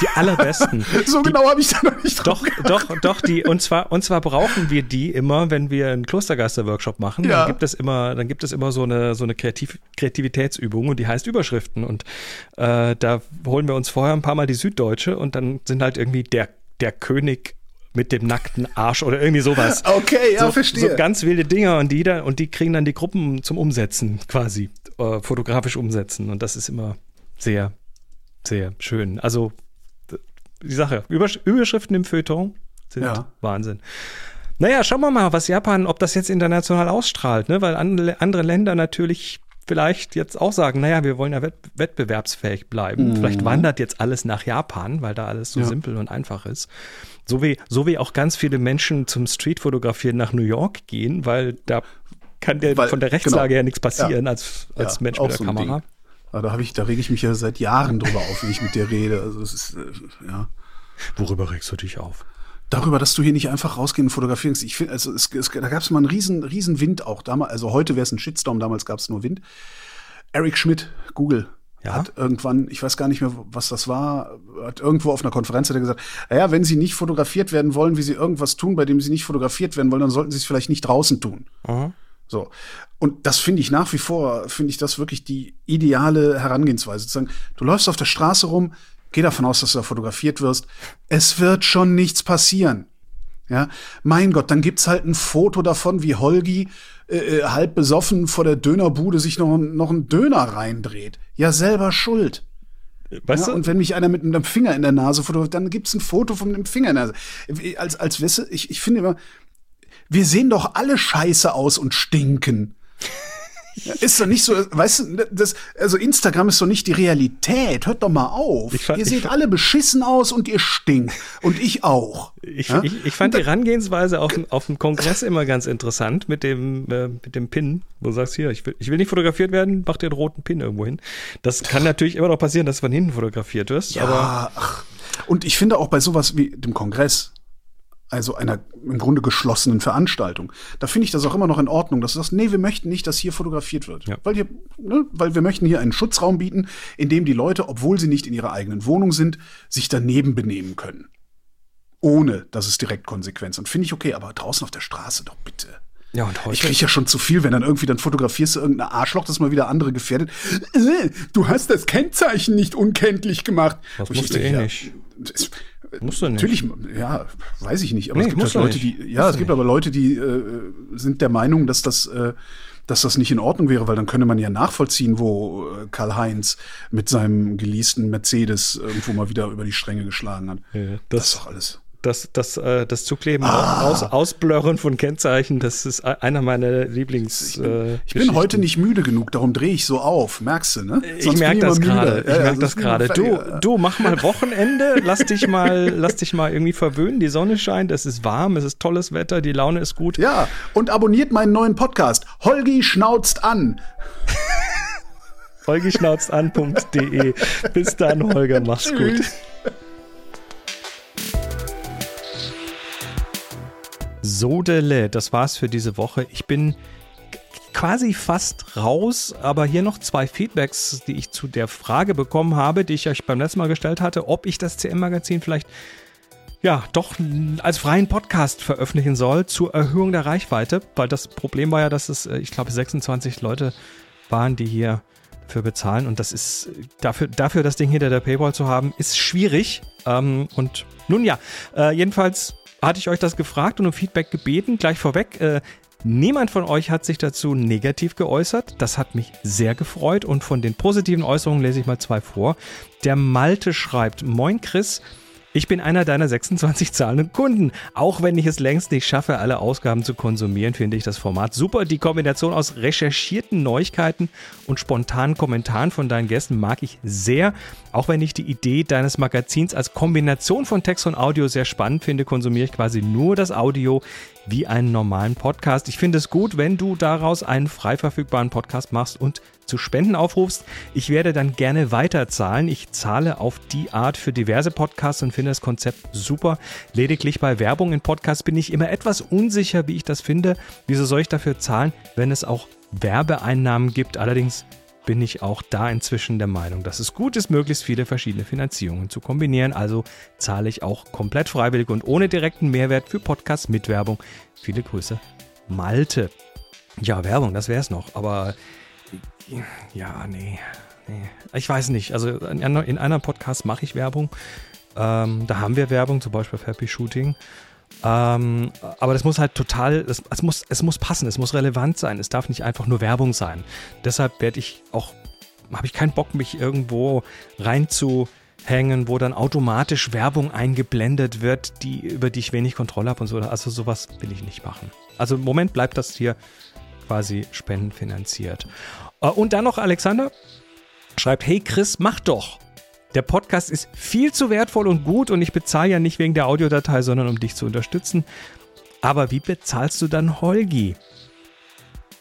Die allerbesten. so die, genau habe ich da noch nicht Doch, doch, doch, die, und zwar, und zwar brauchen wir die immer, wenn wir einen Klostergeister-Workshop machen, ja. dann gibt es immer, dann gibt es immer so eine, so eine Kreativ Kreativitätsübung und die heißt Überschriften. Und äh, da holen wir uns vorher ein paar Mal die Süddeutsche und dann sind halt irgendwie der, der König mit dem nackten Arsch oder irgendwie sowas. Okay, ja, so, verstehe. So ganz wilde Dinger und die da, und die kriegen dann die Gruppen zum Umsetzen quasi, äh, fotografisch umsetzen. Und das ist immer sehr, sehr schön. Also die Sache. Übersch Überschriften im Feuilleton sind ja. Wahnsinn. Naja, schauen wir mal, was Japan, ob das jetzt international ausstrahlt, ne? weil andere Länder natürlich vielleicht jetzt auch sagen, naja, wir wollen ja wettbewerbsfähig bleiben. Mhm. Vielleicht wandert jetzt alles nach Japan, weil da alles so ja. simpel und einfach ist. So wie, so wie auch ganz viele Menschen zum Streetfotografieren nach New York gehen, weil da kann der, weil, von der Rechtslage genau. her nichts passieren ja. als, als ja, Mensch mit der so Kamera. Ding. Da habe ich, da rege ich mich ja seit Jahren drüber auf, wie ich mit dir rede. Also es ist, äh, ja. Worüber regst du dich auf? Darüber, dass du hier nicht einfach rausgehen und fotografieren Ich finde, also es, es, da gab es mal einen riesen, riesen Wind auch damals. Also heute wäre es ein Shitstorm, damals gab es nur Wind. Eric Schmidt, Google, ja? hat irgendwann, ich weiß gar nicht mehr, was das war, hat irgendwo auf einer Konferenz hat er gesagt, naja, wenn Sie nicht fotografiert werden wollen, wie Sie irgendwas tun, bei dem Sie nicht fotografiert werden wollen, dann sollten Sie es vielleicht nicht draußen tun. Mhm. So. Und das finde ich nach wie vor, finde ich das wirklich die ideale Herangehensweise. Zu sagen, du läufst auf der Straße rum, geh davon aus, dass du da fotografiert wirst. Es wird schon nichts passieren. Ja, mein Gott, dann gibt's halt ein Foto davon, wie Holgi äh, äh halb besoffen vor der Dönerbude sich noch, noch einen Döner reindreht. Ja, selber schuld. Weißt ja, du? Und wenn mich einer mit einem Finger in der Nase fotografiert, dann gibt es ein Foto von einem Finger in der Nase. Als, als Wisse, ich, ich finde immer, wir sehen doch alle scheiße aus und stinken. Ist doch nicht so, weißt du, das, also Instagram ist doch nicht die Realität. Hört doch mal auf. Fand, ihr seht alle beschissen aus und ihr stinkt. Und ich auch. Ich, ja? ich, ich fand die Herangehensweise auf, auf dem Kongress immer ganz interessant mit dem, äh, mit dem Pin, wo du sagst, hier, ich will, ich will nicht fotografiert werden, mach dir einen roten Pin irgendwo hin. Das kann natürlich immer noch passieren, dass du von hinten fotografiert wirst. Ja, aber ach. Und ich finde auch bei sowas wie dem Kongress, also einer im Grunde geschlossenen Veranstaltung. Da finde ich das auch immer noch in Ordnung, dass du sagst, nee, wir möchten nicht, dass hier fotografiert wird. Ja. Weil, hier, ne, weil wir möchten hier einen Schutzraum bieten, in dem die Leute, obwohl sie nicht in ihrer eigenen Wohnung sind, sich daneben benehmen können. Ohne, dass es direkt Konsequenz. Und finde ich okay, aber draußen auf der Straße doch bitte. Ja, und heute. Ich kriege ja schon zu viel, wenn dann irgendwie dann fotografierst du irgendein Arschloch, das mal wieder andere gefährdet. Äh, du hast das Kennzeichen nicht unkenntlich gemacht. Das musst du eh ja, nicht. Musst du nicht. Natürlich, ja, weiß ich nicht. Aber nee, es gibt halt Leute, die, ja, musst es gibt nicht. aber Leute, die äh, sind der Meinung, dass das, äh, dass das nicht in Ordnung wäre, weil dann könnte man ja nachvollziehen, wo äh, Karl-Heinz mit seinem geleasten Mercedes irgendwo mal wieder über die Stränge geschlagen hat. Ja, das, das ist doch alles das, das, äh, das Zukleben, ah. aus, Ausblurren von Kennzeichen, das ist einer meiner Lieblings. Ich bin, äh, ich bin heute nicht müde genug, darum drehe ich so auf, merkst du, ne? Sonst ich merke das gerade. Ich ja, merke das gerade. Du, du mach mal Wochenende, lass dich mal, lass dich mal irgendwie verwöhnen. Die Sonne scheint, es ist warm, es ist tolles Wetter, die Laune ist gut. Ja, und abonniert meinen neuen Podcast. Holgi schnauzt an. holgischnauztan.de. Bis dann, Holger, mach's gut. Sodele, das war's für diese Woche. Ich bin quasi fast raus, aber hier noch zwei Feedbacks, die ich zu der Frage bekommen habe, die ich euch beim letzten Mal gestellt hatte, ob ich das CM-Magazin vielleicht ja doch als freien Podcast veröffentlichen soll zur Erhöhung der Reichweite, weil das Problem war ja, dass es, äh, ich glaube, 26 Leute waren, die hier für bezahlen und das ist dafür, dafür das Ding hinter der Paywall zu haben, ist schwierig. Ähm, und nun ja, äh, jedenfalls hatte ich euch das gefragt und um Feedback gebeten. Gleich vorweg, äh, niemand von euch hat sich dazu negativ geäußert. Das hat mich sehr gefreut und von den positiven Äußerungen lese ich mal zwei vor. Der Malte schreibt, Moin Chris, ich bin einer deiner 26 zahlenden Kunden. Auch wenn ich es längst nicht schaffe, alle Ausgaben zu konsumieren, finde ich das Format super. Die Kombination aus recherchierten Neuigkeiten und spontanen Kommentaren von deinen Gästen mag ich sehr. Auch wenn ich die Idee deines Magazins als Kombination von Text und Audio sehr spannend finde, konsumiere ich quasi nur das Audio wie einen normalen Podcast. Ich finde es gut, wenn du daraus einen frei verfügbaren Podcast machst und zu Spenden aufrufst. Ich werde dann gerne weiterzahlen. Ich zahle auf die Art für diverse Podcasts und finde das Konzept super. Lediglich bei Werbung in Podcasts bin ich immer etwas unsicher, wie ich das finde. Wieso soll ich dafür zahlen, wenn es auch Werbeeinnahmen gibt? Allerdings bin ich auch da inzwischen der Meinung, dass es gut ist, möglichst viele verschiedene Finanzierungen zu kombinieren. Also zahle ich auch komplett freiwillig und ohne direkten Mehrwert für Podcasts mit Werbung. Viele Grüße, Malte. Ja, Werbung, das wäre es noch. Aber ja, nee, nee. Ich weiß nicht. Also in, in einem Podcast mache ich Werbung. Ähm, da haben wir Werbung, zum Beispiel für Happy Shooting. Ähm, aber das muss halt total, es, es, muss, es muss passen, es muss relevant sein, es darf nicht einfach nur Werbung sein. Deshalb werde ich auch, habe ich keinen Bock, mich irgendwo reinzuhängen, wo dann automatisch Werbung eingeblendet wird, die, über die ich wenig Kontrolle habe und so. Also sowas will ich nicht machen. Also im Moment bleibt das hier quasi spendenfinanziert. Äh, und dann noch Alexander schreibt, hey Chris, mach doch. Der Podcast ist viel zu wertvoll und gut und ich bezahle ja nicht wegen der Audiodatei, sondern um dich zu unterstützen. Aber wie bezahlst du dann Holgi?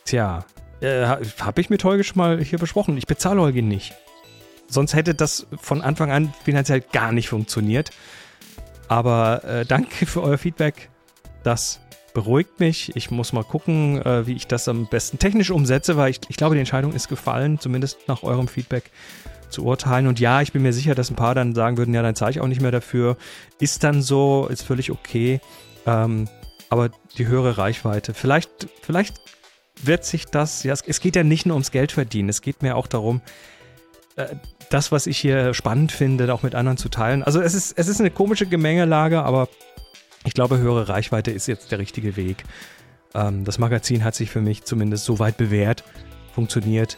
Tja, äh, habe ich mit Holgi schon mal hier besprochen. Ich bezahle Holgi nicht. Sonst hätte das von Anfang an finanziell gar nicht funktioniert. Aber äh, danke für euer Feedback. Das beruhigt mich. Ich muss mal gucken, äh, wie ich das am besten technisch umsetze, weil ich, ich glaube, die Entscheidung ist gefallen, zumindest nach eurem Feedback zu urteilen. Und ja, ich bin mir sicher, dass ein paar dann sagen würden, ja, dann zahle ich auch nicht mehr dafür. Ist dann so, ist völlig okay. Ähm, aber die höhere Reichweite. Vielleicht, vielleicht wird sich das, ja, es, es, geht ja nicht nur ums Geld verdienen, es geht mir auch darum, äh, das, was ich hier spannend finde, auch mit anderen zu teilen. Also es ist, es ist eine komische Gemengelage, aber ich glaube, höhere Reichweite ist jetzt der richtige Weg. Ähm, das Magazin hat sich für mich zumindest so weit bewährt, funktioniert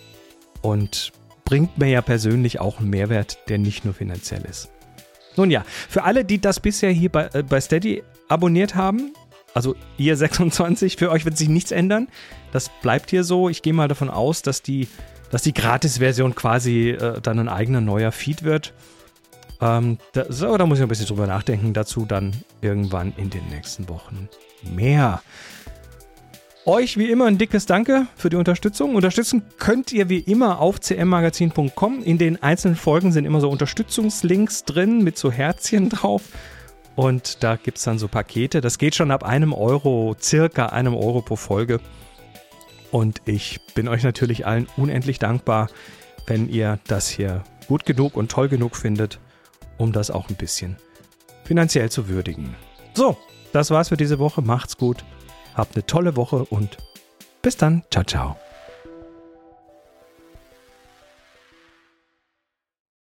und bringt mir ja persönlich auch einen Mehrwert, der nicht nur finanziell ist. Nun ja, für alle, die das bisher hier bei, äh, bei Steady abonniert haben, also ihr 26, für euch wird sich nichts ändern. Das bleibt hier so. Ich gehe mal davon aus, dass die, dass die Gratis-Version quasi äh, dann ein eigener neuer Feed wird. Ähm, da, so, da muss ich ein bisschen drüber nachdenken. Dazu dann irgendwann in den nächsten Wochen mehr. Euch wie immer ein dickes Danke für die Unterstützung. Unterstützen könnt ihr wie immer auf cmmagazin.com. In den einzelnen Folgen sind immer so Unterstützungslinks drin mit so Herzchen drauf. Und da gibt es dann so Pakete. Das geht schon ab einem Euro, circa einem Euro pro Folge. Und ich bin euch natürlich allen unendlich dankbar, wenn ihr das hier gut genug und toll genug findet, um das auch ein bisschen finanziell zu würdigen. So, das war's für diese Woche. Macht's gut. Habt eine tolle Woche und bis dann. Ciao, ciao.